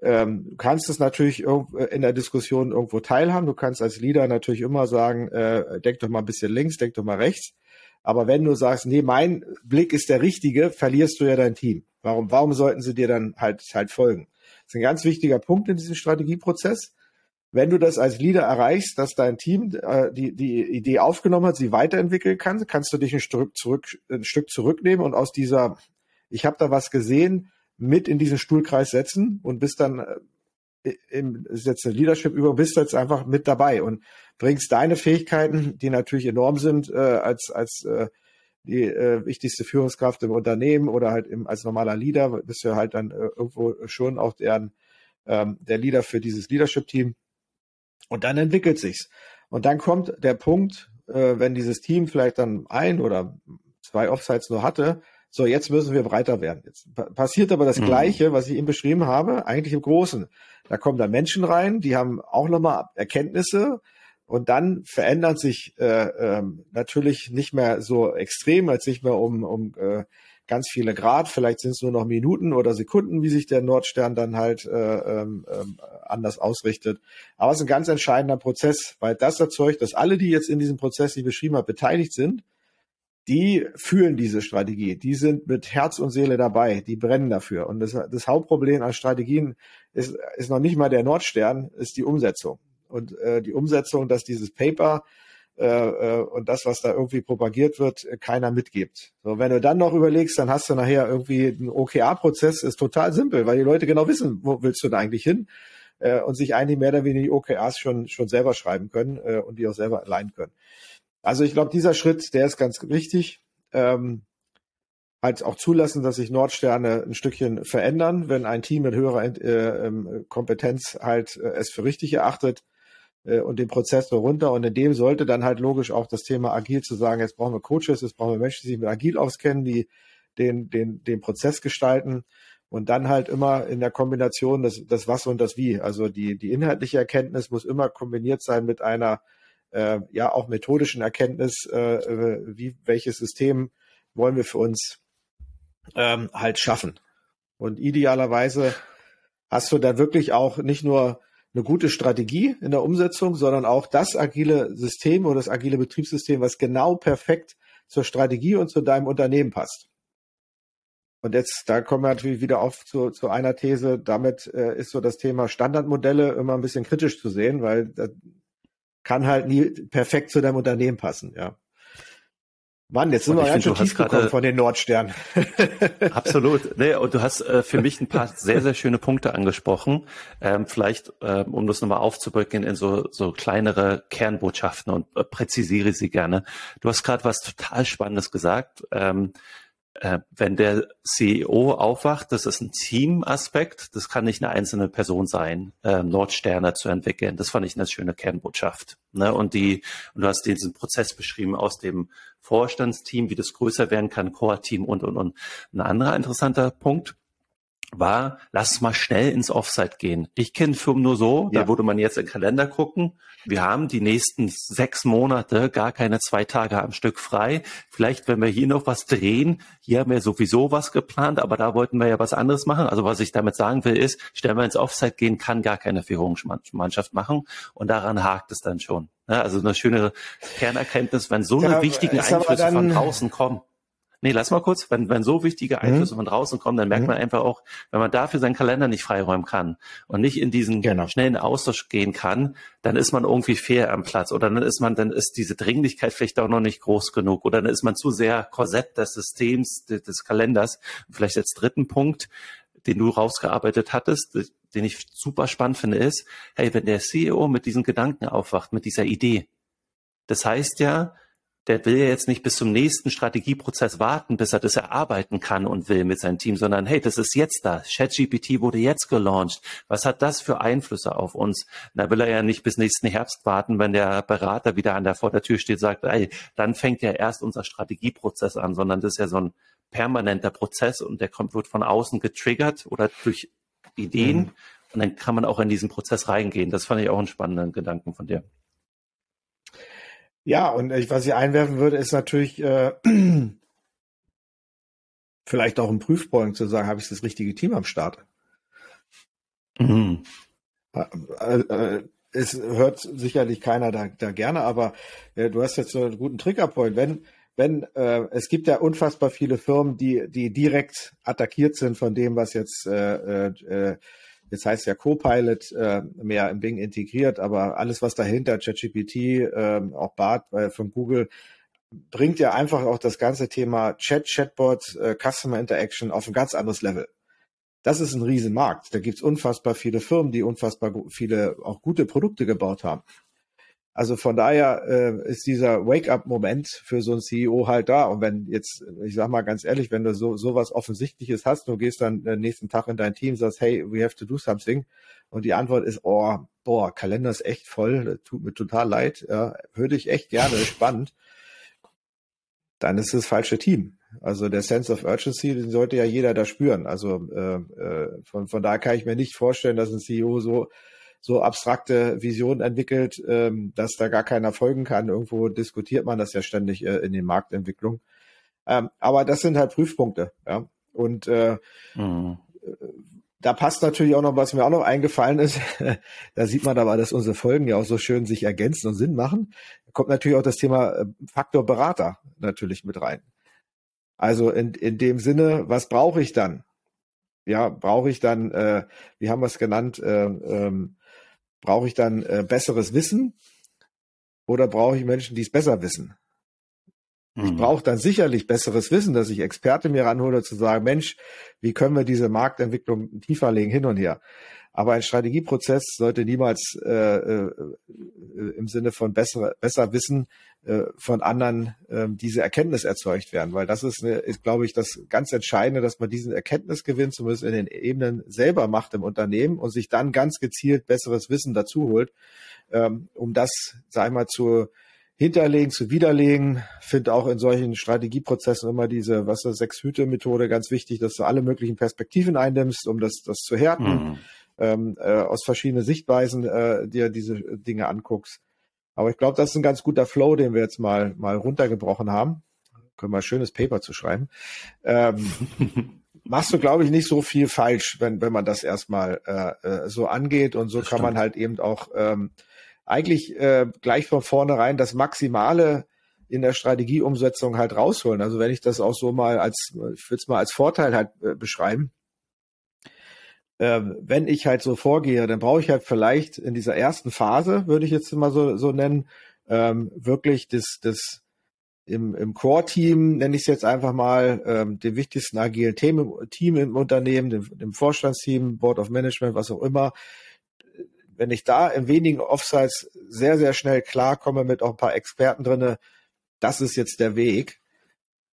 ähm, du kannst es natürlich in der Diskussion irgendwo teilhaben. Du kannst als Leader natürlich immer sagen, äh, denk doch mal ein bisschen links, denk doch mal rechts. Aber wenn du sagst, nee, mein Blick ist der richtige, verlierst du ja dein Team. Warum, warum sollten sie dir dann halt, halt folgen? Das ist ein ganz wichtiger Punkt in diesem Strategieprozess. Wenn du das als Leader erreichst, dass dein Team äh, die, die Idee aufgenommen hat, sie weiterentwickeln kann, kannst du dich ein Stück, zurück, ein Stück zurücknehmen und aus dieser, ich habe da was gesehen, mit in diesen Stuhlkreis setzen und bist dann äh, im ist jetzt eine Leadership über, bist jetzt einfach mit dabei und bringst deine Fähigkeiten, die natürlich enorm sind, äh, als als äh, die äh, wichtigste Führungskraft im Unternehmen oder halt im, als normaler Leader bist du halt dann äh, irgendwo schon auch deren, ähm, der Leader für dieses Leadership-Team. Und dann entwickelt sich's. Und dann kommt der Punkt, äh, wenn dieses Team vielleicht dann ein oder zwei Offsites nur hatte, so jetzt müssen wir breiter werden. Jetzt passiert aber das mhm. Gleiche, was ich eben beschrieben habe, eigentlich im Großen. Da kommen da Menschen rein, die haben auch nochmal Erkenntnisse, und dann verändert sich äh, ähm, natürlich nicht mehr so extrem, als nicht mehr um, um äh, ganz viele Grad. Vielleicht sind es nur noch Minuten oder Sekunden, wie sich der Nordstern dann halt äh, ähm, ähm, anders ausrichtet. Aber es ist ein ganz entscheidender Prozess, weil das erzeugt, dass alle, die jetzt in diesem Prozess, die ich beschrieben habe, beteiligt sind, die fühlen diese Strategie, die sind mit Herz und Seele dabei, die brennen dafür. Und das, das Hauptproblem an Strategien ist, ist noch nicht mal der Nordstern, ist die Umsetzung und äh, die Umsetzung, dass dieses Paper äh, äh, und das, was da irgendwie propagiert wird, keiner mitgibt. So, wenn du dann noch überlegst, dann hast du nachher irgendwie einen OKR-Prozess, ist total simpel, weil die Leute genau wissen, wo willst du da eigentlich hin äh, und sich eigentlich mehr oder weniger die OKRs schon schon selber schreiben können äh, und die auch selber allein können. Also ich glaube, dieser Schritt, der ist ganz wichtig. Ähm, halt auch zulassen, dass sich Nordsterne ein Stückchen verändern, wenn ein Team mit höherer äh, ähm, Kompetenz halt äh, es für richtig erachtet äh, und den Prozess so runter. Und in dem sollte dann halt logisch auch das Thema agil zu sagen, jetzt brauchen wir Coaches, jetzt brauchen wir Menschen, die sich mit agil auskennen, die den, den, den Prozess gestalten. Und dann halt immer in der Kombination das, das Was und das Wie. Also die, die inhaltliche Erkenntnis muss immer kombiniert sein mit einer äh, ja auch methodischen Erkenntnis, äh, äh wie welches System wollen wir für uns ähm, halt schaffen. Und idealerweise hast du da wirklich auch nicht nur eine gute Strategie in der Umsetzung, sondern auch das agile System oder das agile Betriebssystem, was genau perfekt zur Strategie und zu deinem Unternehmen passt. Und jetzt, da kommen wir natürlich wieder auf zu, zu einer These. Damit äh, ist so das Thema Standardmodelle immer ein bisschen kritisch zu sehen, weil das kann halt nie perfekt zu deinem Unternehmen passen, ja. Mann, jetzt sind wir ganz schön tief gekommen von den Nordsternen. <laughs> Absolut. Nee, und du hast äh, für mich ein paar sehr, sehr schöne Punkte angesprochen. Ähm, vielleicht, äh, um das nochmal aufzubrücken in so, so kleinere Kernbotschaften und äh, präzisiere sie gerne. Du hast gerade was total Spannendes gesagt. Ähm, äh, wenn der CEO aufwacht, das ist ein Team-Aspekt, das kann nicht eine einzelne Person sein, äh, Nordsterne zu entwickeln. Das fand ich eine schöne Kernbotschaft. Ne? Und die, und du hast diesen Prozess beschrieben aus dem Vorstandsteam, wie das größer werden kann, Core-Team und, und, und. Ein anderer interessanter Punkt, war, lass mal schnell ins Offsite gehen. Ich kenne Firmen nur so, ja. da würde man jetzt in den Kalender gucken. Wir haben die nächsten sechs Monate gar keine zwei Tage am Stück frei. Vielleicht, wenn wir hier noch was drehen, hier haben wir sowieso was geplant, aber da wollten wir ja was anderes machen. Also was ich damit sagen will, ist, stellen wir ins Offsite gehen, kann gar keine Führungsmannschaft machen und daran hakt es dann schon. also eine schöne Kernerkenntnis, wenn so eine ja, wichtigen Einflüsse dann, von draußen kommen Nee, lass mal kurz, wenn, wenn so wichtige mhm. Einflüsse mhm. von draußen kommen, dann merkt mhm. man einfach auch, wenn man dafür seinen Kalender nicht freiräumen kann und nicht in diesen genau. schnellen Austausch gehen kann, dann ist man irgendwie fair am Platz oder dann ist man, dann ist diese Dringlichkeit vielleicht auch noch nicht groß genug oder dann ist man zu sehr Korsett des Systems, des, des Kalenders. Vielleicht als dritten Punkt, den du rausgearbeitet hattest, den ich super spannend finde, ist, hey, wenn der CEO mit diesen Gedanken aufwacht, mit dieser Idee, das heißt ja, der will ja jetzt nicht bis zum nächsten Strategieprozess warten, bis er das erarbeiten kann und will mit seinem Team, sondern hey, das ist jetzt da. ChatGPT wurde jetzt gelauncht. Was hat das für Einflüsse auf uns? Da will er ja nicht bis nächsten Herbst warten, wenn der Berater wieder an der Vordertür steht, sagt, ey, dann fängt ja erst unser Strategieprozess an, sondern das ist ja so ein permanenter Prozess und der kommt, wird von außen getriggert oder durch Ideen mhm. und dann kann man auch in diesen Prozess reingehen. Das fand ich auch einen spannenden Gedanken von dir. Ja, und ich, was ich einwerfen würde, ist natürlich äh, <clears throat> vielleicht auch ein Prüfpoint zu sagen, habe ich das richtige Team am Start? Mhm. Äh, äh, es hört sicherlich keiner da, da gerne, aber äh, du hast jetzt so einen guten Triggerpoint. Wenn, wenn äh, es gibt ja unfassbar viele Firmen, die, die direkt attackiert sind von dem, was jetzt äh, äh, Jetzt heißt ja Copilot äh, mehr im Ding integriert, aber alles, was dahinter, ChatGPT, äh, auch Bart äh, von Google, bringt ja einfach auch das ganze Thema Chat, Chatbot, äh, Customer Interaction auf ein ganz anderes Level. Das ist ein Riesenmarkt. Da gibt's unfassbar viele Firmen, die unfassbar viele auch gute Produkte gebaut haben. Also von daher äh, ist dieser Wake-up-Moment für so ein CEO halt da. Und wenn jetzt, ich sag mal ganz ehrlich, wenn du so sowas Offensichtliches hast, du gehst dann den nächsten Tag in dein Team, sagst, hey, we have to do something. Und die Antwort ist, oh, boah, Kalender ist echt voll, tut mir total leid, ja, würde ich echt gerne, spannend. Dann ist das falsche Team. Also der Sense of Urgency, den sollte ja jeder da spüren. Also äh, äh, von, von daher kann ich mir nicht vorstellen, dass ein CEO so so abstrakte Visionen entwickelt, ähm, dass da gar keiner folgen kann. Irgendwo diskutiert man das ja ständig äh, in den Marktentwicklungen. Ähm, aber das sind halt Prüfpunkte. Ja? Und äh, mhm. da passt natürlich auch noch, was mir auch noch eingefallen ist. <laughs> da sieht man aber, dass unsere Folgen ja auch so schön sich ergänzen und Sinn machen. Da kommt natürlich auch das Thema äh, Faktor Berater natürlich mit rein. Also in, in dem Sinne, was brauche ich dann? Ja, brauche ich dann, äh, wie haben wir es genannt, äh, ähm, Brauche ich dann äh, besseres Wissen oder brauche ich Menschen, die es besser wissen? Mhm. Ich brauche dann sicherlich besseres Wissen, dass ich Experte mir ranhole, zu sagen, Mensch, wie können wir diese Marktentwicklung tiefer legen, hin und her. Aber ein Strategieprozess sollte niemals äh, äh, im Sinne von besser, besser Wissen äh, von anderen äh, diese Erkenntnis erzeugt werden, weil das ist, ist, glaube ich, das ganz Entscheidende, dass man diesen Erkenntnisgewinn zumindest in den Ebenen selber macht im Unternehmen und sich dann ganz gezielt besseres Wissen dazu holt, ähm, um das, sag ich mal, zu hinterlegen, zu widerlegen. Finde auch in solchen Strategieprozessen immer diese, was ist Sechs-Hüte-Methode ganz wichtig, dass du alle möglichen Perspektiven einnimmst, um das, das zu härten. Mhm ähm, äh, aus verschiedenen Sichtweisen äh, dir diese Dinge anguckst. Aber ich glaube, das ist ein ganz guter Flow, den wir jetzt mal, mal runtergebrochen haben. Können wir ein schönes Paper zu schreiben. Ähm, <laughs> machst du, glaube ich, nicht so viel falsch, wenn, wenn man das erstmal äh, äh, so angeht. Und so das kann stimmt. man halt eben auch ähm, eigentlich äh, gleich von vornherein das Maximale in der Strategieumsetzung halt rausholen. Also wenn ich das auch so mal als, ich würde es mal als Vorteil halt äh, beschreiben, ähm, wenn ich halt so vorgehe, dann brauche ich halt vielleicht in dieser ersten Phase, würde ich jetzt mal so, so nennen, ähm, wirklich das, das im, im Core-Team, nenne ich es jetzt einfach mal, ähm, den wichtigsten agilen Team, Team im Unternehmen, dem, dem Vorstandsteam, Board of Management, was auch immer. Wenn ich da in wenigen Offsites sehr, sehr schnell klarkomme mit auch ein paar Experten drinne, das ist jetzt der Weg,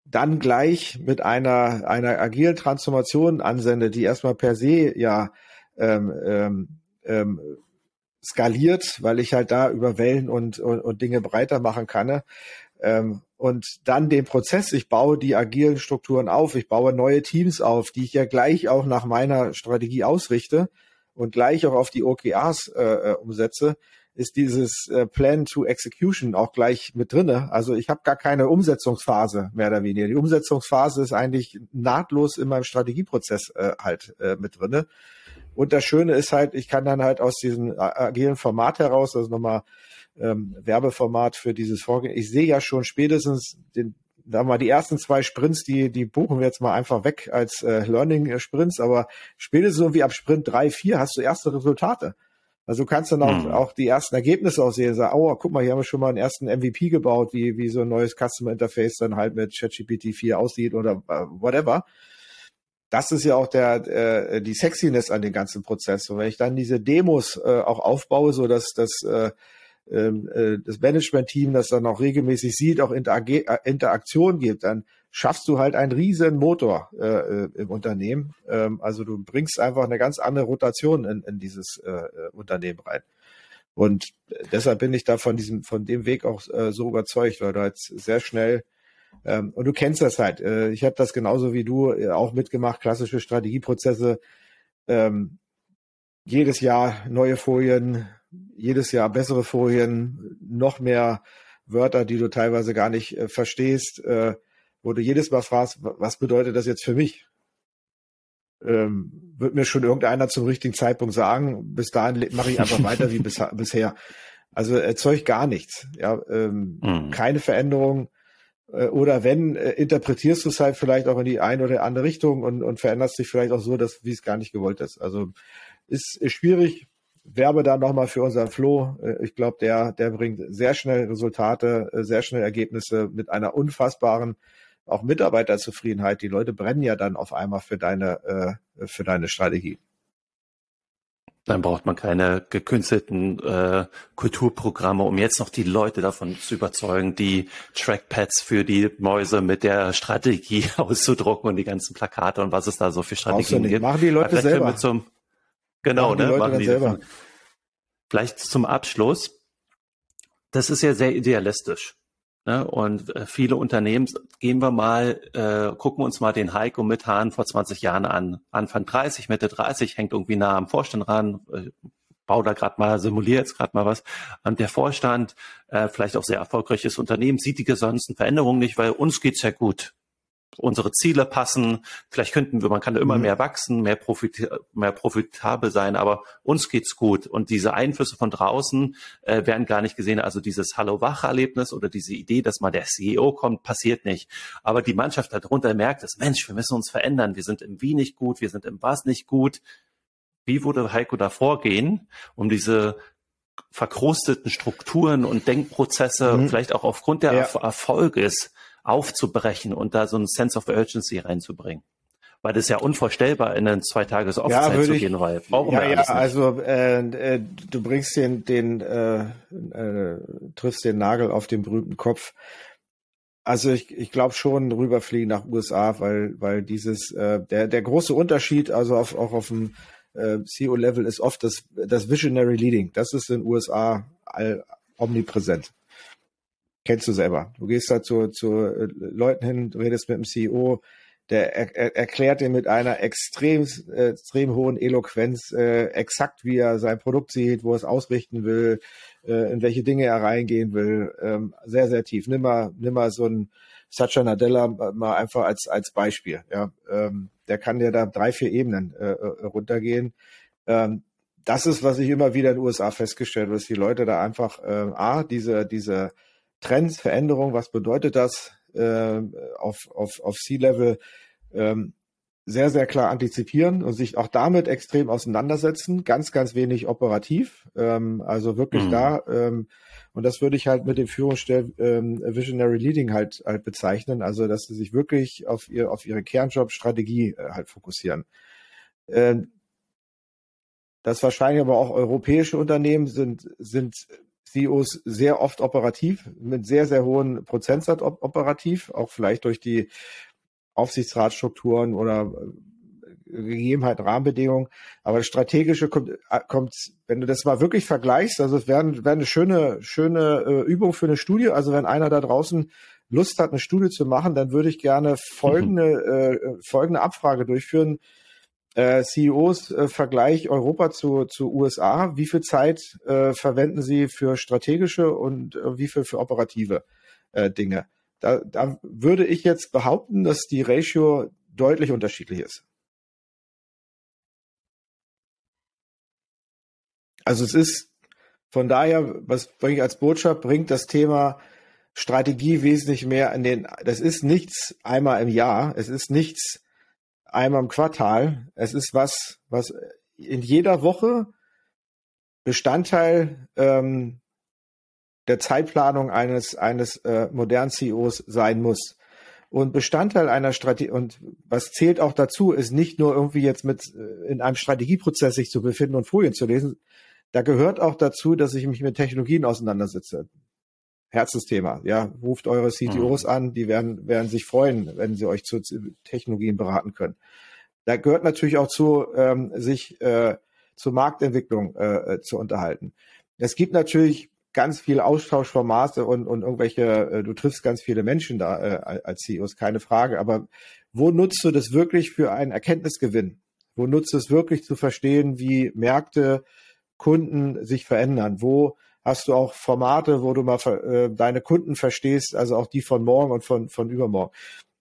dann gleich mit einer, einer agilen Transformation ansende, die erstmal per se ja ähm, ähm, ähm, skaliert, weil ich halt da über Wellen und, und, und Dinge breiter machen kann. Ne? Ähm, und dann den Prozess, ich baue die agilen Strukturen auf, ich baue neue Teams auf, die ich ja gleich auch nach meiner Strategie ausrichte und gleich auch auf die OKRs äh, äh, umsetze, ist dieses äh, Plan to Execution auch gleich mit drinne. Also ich habe gar keine Umsetzungsphase mehr oder weniger. Die Umsetzungsphase ist eigentlich nahtlos in meinem Strategieprozess äh, halt äh, mit drinne. Und das Schöne ist halt, ich kann dann halt aus diesem äh, agilen Format heraus, also nochmal ähm, Werbeformat für dieses Vorgehen, ich sehe ja schon spätestens den da mal die ersten zwei Sprints, die, die buchen wir jetzt mal einfach weg als äh, Learning-Sprints, aber spätestens irgendwie ab Sprint drei, vier hast du erste Resultate. Also du kannst dann auch, mhm. auch die ersten Ergebnisse aussehen, sagen, oh, guck mal, hier haben wir schon mal einen ersten MVP gebaut, wie, wie so ein neues Customer Interface dann halt mit ChatGPT 4 aussieht oder äh, whatever. Das ist ja auch der, äh, die Sexiness an dem ganzen Prozess. Und wenn ich dann diese Demos äh, auch aufbaue, so dass das, äh, ähm, äh, das Management-Team das dann auch regelmäßig sieht, auch Interag äh, Interaktion gibt, dann schaffst du halt einen riesen Motor äh, äh, im Unternehmen. Ähm, also du bringst einfach eine ganz andere Rotation in, in dieses äh, äh Unternehmen rein. Und deshalb bin ich da von diesem, von dem Weg auch äh, so überzeugt, weil du halt sehr schnell ähm, und du kennst das halt. Äh, ich habe das genauso wie du äh, auch mitgemacht, klassische Strategieprozesse. Ähm, jedes Jahr neue Folien, jedes Jahr bessere Folien, noch mehr Wörter, die du teilweise gar nicht äh, verstehst. Äh, wo du jedes Mal fragst, was bedeutet das jetzt für mich? Ähm, wird mir schon irgendeiner zum richtigen Zeitpunkt sagen. Bis dahin mache ich einfach <laughs> weiter wie bis, bisher. Also erzeugt gar nichts. Ja, ähm, mhm. keine Veränderung. Äh, oder wenn, äh, interpretierst du es halt vielleicht auch in die eine oder andere Richtung und, und veränderst dich vielleicht auch so, dass wie es gar nicht gewollt ist. Also ist, ist schwierig. Werbe da nochmal für unseren Flo. Äh, ich glaube, der, der bringt sehr schnell Resultate, äh, sehr schnell Ergebnisse mit einer unfassbaren auch Mitarbeiterzufriedenheit. Die Leute brennen ja dann auf einmal für deine, äh, für deine Strategie. Dann braucht man keine gekünstelten äh, Kulturprogramme, um jetzt noch die Leute davon zu überzeugen, die Trackpads für die Mäuse mit der Strategie <laughs> auszudrucken und die ganzen Plakate und was es da so für Strategien gibt. Machen die Leute selber. Zum, genau, machen die ne? Leute machen die selber. Vielleicht zum Abschluss. Das ist ja sehr idealistisch. Ne? Und äh, viele Unternehmen, gehen wir mal, äh, gucken uns mal den Heiko mit Hahn vor 20 Jahren an. Anfang 30, Mitte 30, hängt irgendwie nah am Vorstand ran, äh, bau da gerade mal, simuliere jetzt gerade mal was. Und der Vorstand, äh, vielleicht auch sehr erfolgreiches Unternehmen, sieht die gesonsten Veränderungen nicht, weil uns geht's ja gut unsere Ziele passen. Vielleicht könnten wir, man kann immer mhm. mehr wachsen, mehr, profit, mehr profitabel sein, aber uns geht's gut. Und diese Einflüsse von draußen äh, werden gar nicht gesehen. Also dieses Hallo-Wach-Erlebnis oder diese Idee, dass mal der CEO kommt, passiert nicht. Aber die Mannschaft darunter merkt es, Mensch, wir müssen uns verändern. Wir sind im Wie nicht gut, wir sind im Was nicht gut. Wie würde Heiko da vorgehen, um diese verkrusteten Strukturen und Denkprozesse mhm. vielleicht auch aufgrund der ja. Erfolges aufzubrechen und da so ein Sense of Urgency reinzubringen. Weil das ist ja unvorstellbar, in eine zwei Tages Offzeit ja, zu gehen, weil brauchen ja, wir ja, nicht. also äh, äh, du bringst den, den äh, äh, triffst den Nagel auf den berühmten Kopf. Also ich, ich glaube schon rüberfliegen nach USA, weil weil dieses äh, der der große Unterschied, also auf, auch auf dem äh, CEO-Level ist oft das das Visionary Leading. Das ist in den USA all, omnipräsent kennst du selber. Du gehst da zu, zu äh, Leuten hin, redest mit dem CEO, der er, er, erklärt dir mit einer extrem, äh, extrem hohen Eloquenz äh, exakt, wie er sein Produkt sieht, wo er es ausrichten will, äh, in welche Dinge er reingehen will. Ähm, sehr, sehr tief. Nimm mal, nimm mal so ein Satya Nadella mal einfach als, als Beispiel. Ja, ähm, der kann dir da drei, vier Ebenen äh, äh runtergehen. Ähm, das ist, was ich immer wieder in den USA festgestellt habe, dass die Leute da einfach, äh, A, diese, diese Trends, Veränderungen, was bedeutet das äh, auf, auf, auf C-Level, ähm, sehr, sehr klar antizipieren und sich auch damit extrem auseinandersetzen. Ganz, ganz wenig operativ. Ähm, also wirklich mhm. da. Ähm, und das würde ich halt mit dem Führungsstil ähm, Visionary Leading halt, halt bezeichnen. Also, dass sie sich wirklich auf, ihr, auf ihre Kernjob-Strategie äh, halt fokussieren. Ähm, das wahrscheinlich aber auch europäische Unternehmen sind, sind CEOs sehr oft operativ, mit sehr, sehr hohen Prozentsatz operativ, auch vielleicht durch die Aufsichtsratsstrukturen oder äh, Gegebenheiten, Rahmenbedingungen. Aber das Strategische kommt, äh, kommt, wenn du das mal wirklich vergleichst, also es wäre wär eine schöne, schöne äh, Übung für eine Studie. Also wenn einer da draußen Lust hat, eine Studie zu machen, dann würde ich gerne folgende, mhm. äh, folgende Abfrage durchführen äh, CEOs äh, Vergleich Europa zu, zu USA. Wie viel Zeit äh, verwenden sie für strategische und äh, wie viel für operative äh, Dinge? Da, da würde ich jetzt behaupten, dass die Ratio deutlich unterschiedlich ist. Also es ist von daher, was bringe ich als Botschaft, bringt das Thema Strategie wesentlich mehr in den, das ist nichts einmal im Jahr, es ist nichts einmal im Quartal, es ist was, was in jeder Woche Bestandteil ähm, der Zeitplanung eines, eines äh, modernen CEOs sein muss. Und Bestandteil einer Strategie, und was zählt auch dazu, ist nicht nur irgendwie jetzt mit äh, in einem Strategieprozess sich zu befinden und Folien zu lesen. Da gehört auch dazu, dass ich mich mit Technologien auseinandersetze. Herzensthema. Ja, ruft eure CTOs mhm. an, die werden, werden sich freuen, wenn sie euch zu Technologien beraten können. Da gehört natürlich auch zu, ähm, sich äh, zur Marktentwicklung äh, äh zu unterhalten. Es gibt natürlich ganz viel Austauschformate und, und irgendwelche, äh, du triffst ganz viele Menschen da äh, als CEOs, keine Frage. Aber wo nutzt du das wirklich für einen Erkenntnisgewinn? Wo nutzt du es wirklich zu verstehen, wie Märkte, Kunden sich verändern? Wo hast du auch Formate, wo du mal äh, deine Kunden verstehst, also auch die von morgen und von, von übermorgen?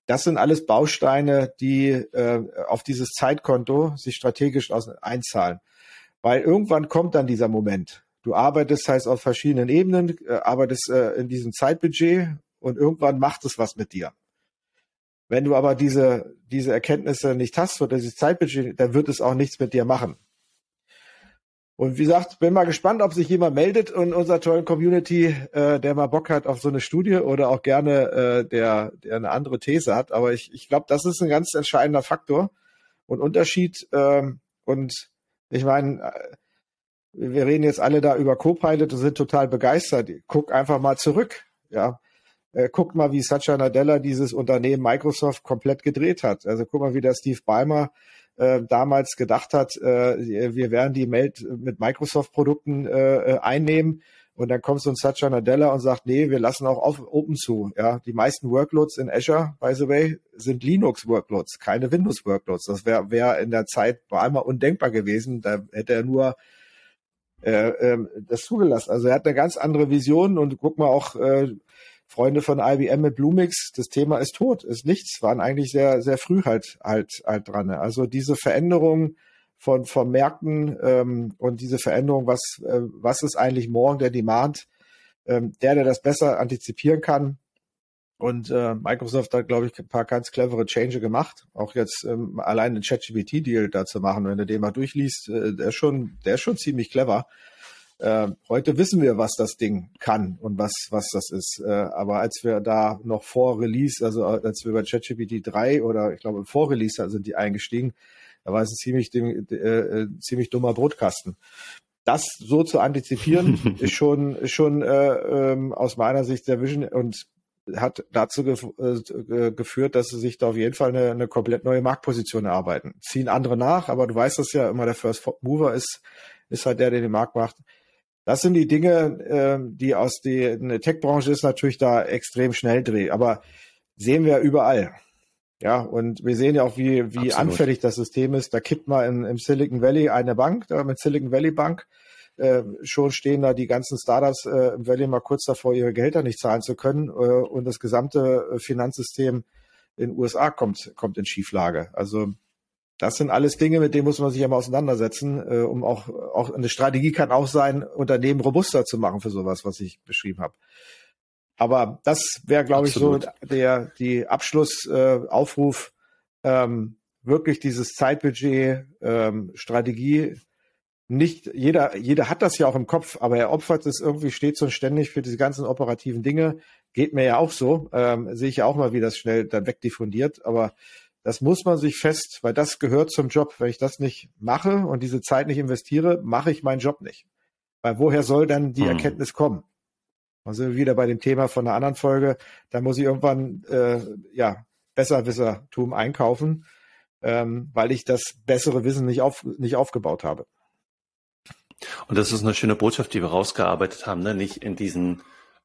Das sind alles Bausteine, die äh, auf dieses Zeitkonto sich strategisch aus, einzahlen. Weil irgendwann kommt dann dieser Moment, Du arbeitest heißt auf verschiedenen Ebenen, äh, arbeitest äh, in diesem Zeitbudget und irgendwann macht es was mit dir. Wenn du aber diese, diese Erkenntnisse nicht hast oder dieses Zeitbudget, dann wird es auch nichts mit dir machen. Und wie gesagt, bin mal gespannt, ob sich jemand meldet in unserer tollen Community, äh, der mal Bock hat auf so eine Studie oder auch gerne äh, der, der eine andere These hat. Aber ich, ich glaube, das ist ein ganz entscheidender Faktor und Unterschied. Ähm, und ich meine, äh, wir reden jetzt alle da über Copilot und sind total begeistert. Guck einfach mal zurück. Ja, äh, guck mal, wie Satya Nadella dieses Unternehmen Microsoft komplett gedreht hat. Also guck mal, wie der Steve Ballmer äh, damals gedacht hat, äh, wir werden die Welt mit Microsoft-Produkten äh, einnehmen. Und dann kommt so ein Satya Nadella und sagt, nee, wir lassen auch auf Open zu. Ja, die meisten Workloads in Azure, by the way, sind Linux-Workloads, keine Windows-Workloads. Das wäre wär in der Zeit Ballmer undenkbar gewesen. Da hätte er nur äh, äh, das zugelassen. Also er hat eine ganz andere Vision und guck mal auch äh, Freunde von IBM mit Bluemix, das Thema ist tot, ist nichts, waren eigentlich sehr, sehr früh halt halt halt dran. Also diese Veränderung von, von Märkten ähm, und diese Veränderung, was, äh, was ist eigentlich morgen der Demand, ähm, der, der das besser antizipieren kann, und äh, Microsoft hat, glaube ich, ein paar ganz clevere Change gemacht. Auch jetzt ähm, allein den ChatGPT-Deal da zu machen, wenn du den mal durchliest, äh, der ist schon, der ist schon ziemlich clever. Äh, heute wissen wir, was das Ding kann und was, was das ist. Äh, aber als wir da noch vor Release, also als wir bei ChatGPT 3 oder ich glaube vor Release sind die eingestiegen, da war es ein ziemlich, äh, äh, ziemlich dummer Brotkasten das so zu antizipieren, <laughs> ist schon, ist schon äh, ähm, aus meiner Sicht der Vision und hat dazu gef äh, geführt, dass sie sich da auf jeden Fall eine, eine komplett neue Marktposition erarbeiten. Ziehen andere nach, aber du weißt das ja immer, der First Mover ist, ist halt der, der den Markt macht. Das sind die Dinge, äh, die aus der Tech-Branche ist natürlich da extrem schnell dreht, aber sehen wir überall. Ja, und wir sehen ja auch, wie, wie anfällig das System ist. Da kippt mal in, im Silicon Valley eine Bank, da mit Silicon Valley Bank, äh, schon stehen da die ganzen Startups äh, im Valley mal kurz davor, ihre Gehälter nicht zahlen zu können äh, und das gesamte äh, Finanzsystem in den USA kommt, kommt in Schieflage. Also das sind alles Dinge, mit denen muss man sich ja mal auseinandersetzen, äh, um auch, auch eine Strategie kann auch sein, Unternehmen robuster zu machen für sowas, was ich beschrieben habe. Aber das wäre, glaube ich, so der die Abschlussaufruf, äh, ähm, wirklich dieses Zeitbudget, ähm, Strategie nicht jeder, jeder hat das ja auch im Kopf, aber er opfert es irgendwie stets und ständig für diese ganzen operativen Dinge. Geht mir ja auch so. Ähm, sehe ich ja auch mal, wie das schnell dann wegdiffundiert. Aber das muss man sich fest, weil das gehört zum Job. Wenn ich das nicht mache und diese Zeit nicht investiere, mache ich meinen Job nicht. Weil woher soll dann die hm. Erkenntnis kommen? Dann sind wir wieder bei dem Thema von einer anderen Folge. Da muss ich irgendwann äh, ja Besserwissertum einkaufen, ähm, weil ich das bessere Wissen nicht, auf, nicht aufgebaut habe. Und das ist eine schöne Botschaft, die wir rausgearbeitet haben, ne? nicht in diesen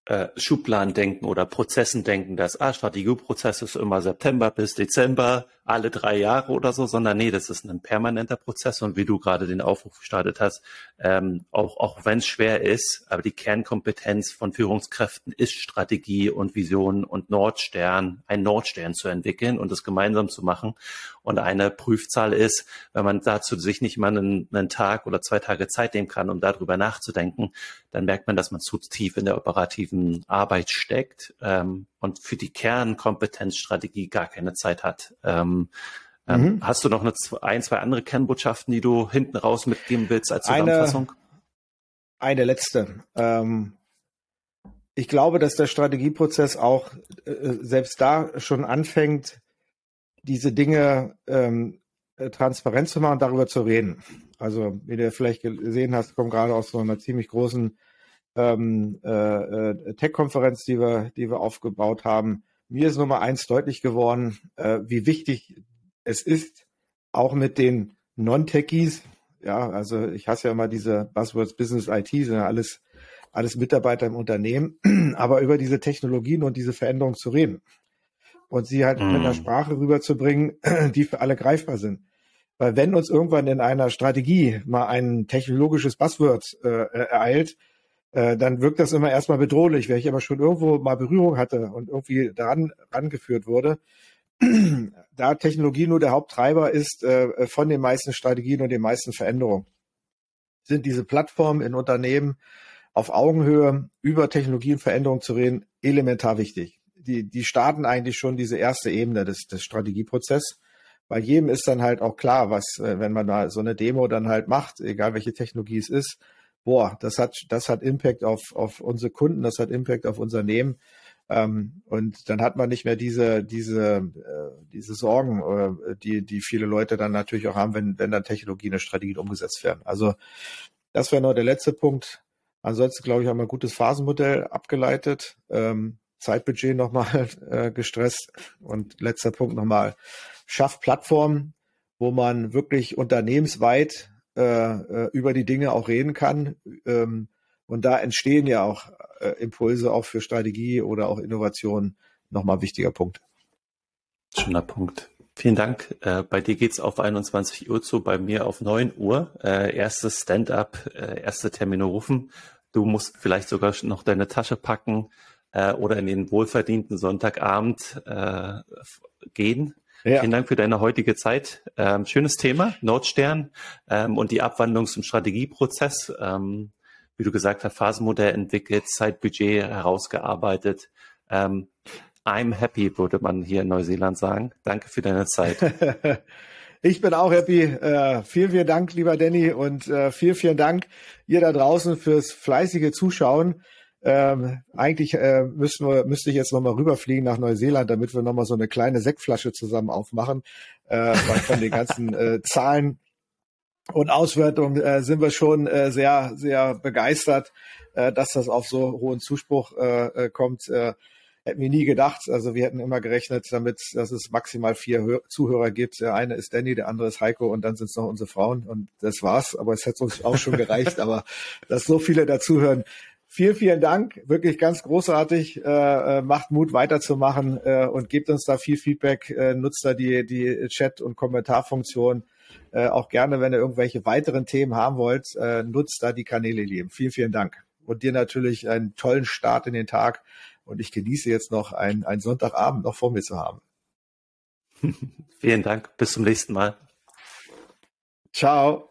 äh, Schubladen denken oder Prozessen denken, dass ah, Strategieprozess ist immer September bis Dezember alle drei Jahre oder so, sondern nee, das ist ein permanenter Prozess und wie du gerade den Aufruf gestartet hast, ähm, auch, auch wenn es schwer ist, aber die Kernkompetenz von Führungskräften ist Strategie und Vision und Nordstern, ein Nordstern zu entwickeln und das gemeinsam zu machen. Und eine Prüfzahl ist, wenn man dazu sich nicht mal einen, einen Tag oder zwei Tage Zeit nehmen kann, um darüber nachzudenken, dann merkt man, dass man zu tief in der operativen Arbeit steckt ähm, und für die Kernkompetenzstrategie gar keine Zeit hat. Ähm, ähm, mhm. Hast du noch eine, ein, zwei andere Kernbotschaften, die du hinten raus mitgeben willst als Zusammenfassung? Eine, eine letzte. Ähm, ich glaube, dass der Strategieprozess auch äh, selbst da schon anfängt, diese Dinge ähm, äh, transparent zu machen, darüber zu reden. Also, wie du vielleicht gesehen hast, kommt gerade aus so einer ziemlich großen ähm, äh, äh, Tech-Konferenz, die wir, die wir aufgebaut haben. Mir ist Nummer eins deutlich geworden, äh, wie wichtig es ist, auch mit den Non-Techies, ja, also ich hasse ja immer diese Buzzwords Business IT, sind ja alles, alles Mitarbeiter im Unternehmen, <clears throat> aber über diese Technologien und diese Veränderungen zu reden und sie halt mm. mit einer mhm. Sprache rüberzubringen, <clears throat> die für alle greifbar sind. Weil wenn uns irgendwann in einer Strategie mal ein technologisches Buzzword äh, ereilt, äh, dann wirkt das immer erstmal bedrohlich. Wenn ich aber schon irgendwo mal Berührung hatte und irgendwie daran rangeführt wurde, <clears throat> da Technologie nur der Haupttreiber ist äh, von den meisten Strategien und den meisten Veränderungen, sind diese Plattformen in Unternehmen auf Augenhöhe über Technologienveränderungen zu reden, elementar wichtig die, die starten eigentlich schon diese erste Ebene des, des Strategieprozesses. Bei jedem ist dann halt auch klar, was, äh, wenn man da so eine Demo dann halt macht, egal welche Technologie es ist, boah, das hat, das hat Impact auf, auf unsere Kunden, das hat Impact auf Unternehmen. Ähm, und dann hat man nicht mehr diese, diese, äh, diese Sorgen, äh, die, die viele Leute dann natürlich auch haben, wenn, wenn dann Technologien und Strategien umgesetzt werden. Also das wäre noch der letzte Punkt. Ansonsten, glaube ich, haben wir ein gutes Phasenmodell abgeleitet. Ähm, Zeitbudget nochmal <laughs> äh, gestresst. Und letzter Punkt nochmal, schafft Plattformen, wo man wirklich unternehmensweit äh, äh, über die Dinge auch reden kann. Ähm, und da entstehen ja auch äh, Impulse auch für Strategie oder auch Innovation. Nochmal wichtiger Punkt. Schöner Punkt. Vielen Dank. Äh, bei dir geht's auf 21 Uhr zu, bei mir auf 9 Uhr. Äh, erstes Stand-up, äh, erste Termine rufen. Du musst vielleicht sogar noch deine Tasche packen, äh, oder in den wohlverdienten Sonntagabend äh, gehen. Ja. Vielen Dank für deine heutige Zeit. Ähm, schönes Thema, Nordstern ähm, und die Abwandlung zum Strategieprozess. Ähm, wie du gesagt hast, Phasenmodell entwickelt, Zeitbudget herausgearbeitet. Ähm, I'm happy, würde man hier in Neuseeland sagen. Danke für deine Zeit. <laughs> Ich bin auch happy. Äh, vielen, vielen Dank, lieber Danny, und äh, vielen, vielen Dank ihr da draußen fürs fleißige Zuschauen. Ähm, eigentlich äh, müssen wir, müsste ich jetzt nochmal rüberfliegen nach Neuseeland, damit wir nochmal so eine kleine Sektflasche zusammen aufmachen. Äh, weil von den ganzen äh, <laughs> Zahlen und Auswertungen äh, sind wir schon äh, sehr, sehr begeistert, äh, dass das auf so hohen Zuspruch äh, äh kommt. Äh, hätten wir nie gedacht. Also wir hätten immer gerechnet damit, dass es maximal vier Hör Zuhörer gibt. Der eine ist Danny, der andere ist Heiko und dann sind es noch unsere Frauen und das war's. Aber es hätte uns auch schon gereicht. <laughs> Aber dass so viele dazuhören, Vielen, vielen Dank. Wirklich ganz großartig. Äh, äh, macht Mut, weiterzumachen äh, und gebt uns da viel Feedback. Äh, nutzt da die, die Chat- und Kommentarfunktion. Äh, auch gerne, wenn ihr irgendwelche weiteren Themen haben wollt, äh, nutzt da die Kanäle, lieben. Vielen, vielen Dank. Und dir natürlich einen tollen Start in den Tag. Und ich genieße jetzt noch einen, einen Sonntagabend noch vor mir zu haben. <laughs> vielen Dank. Bis zum nächsten Mal. Ciao.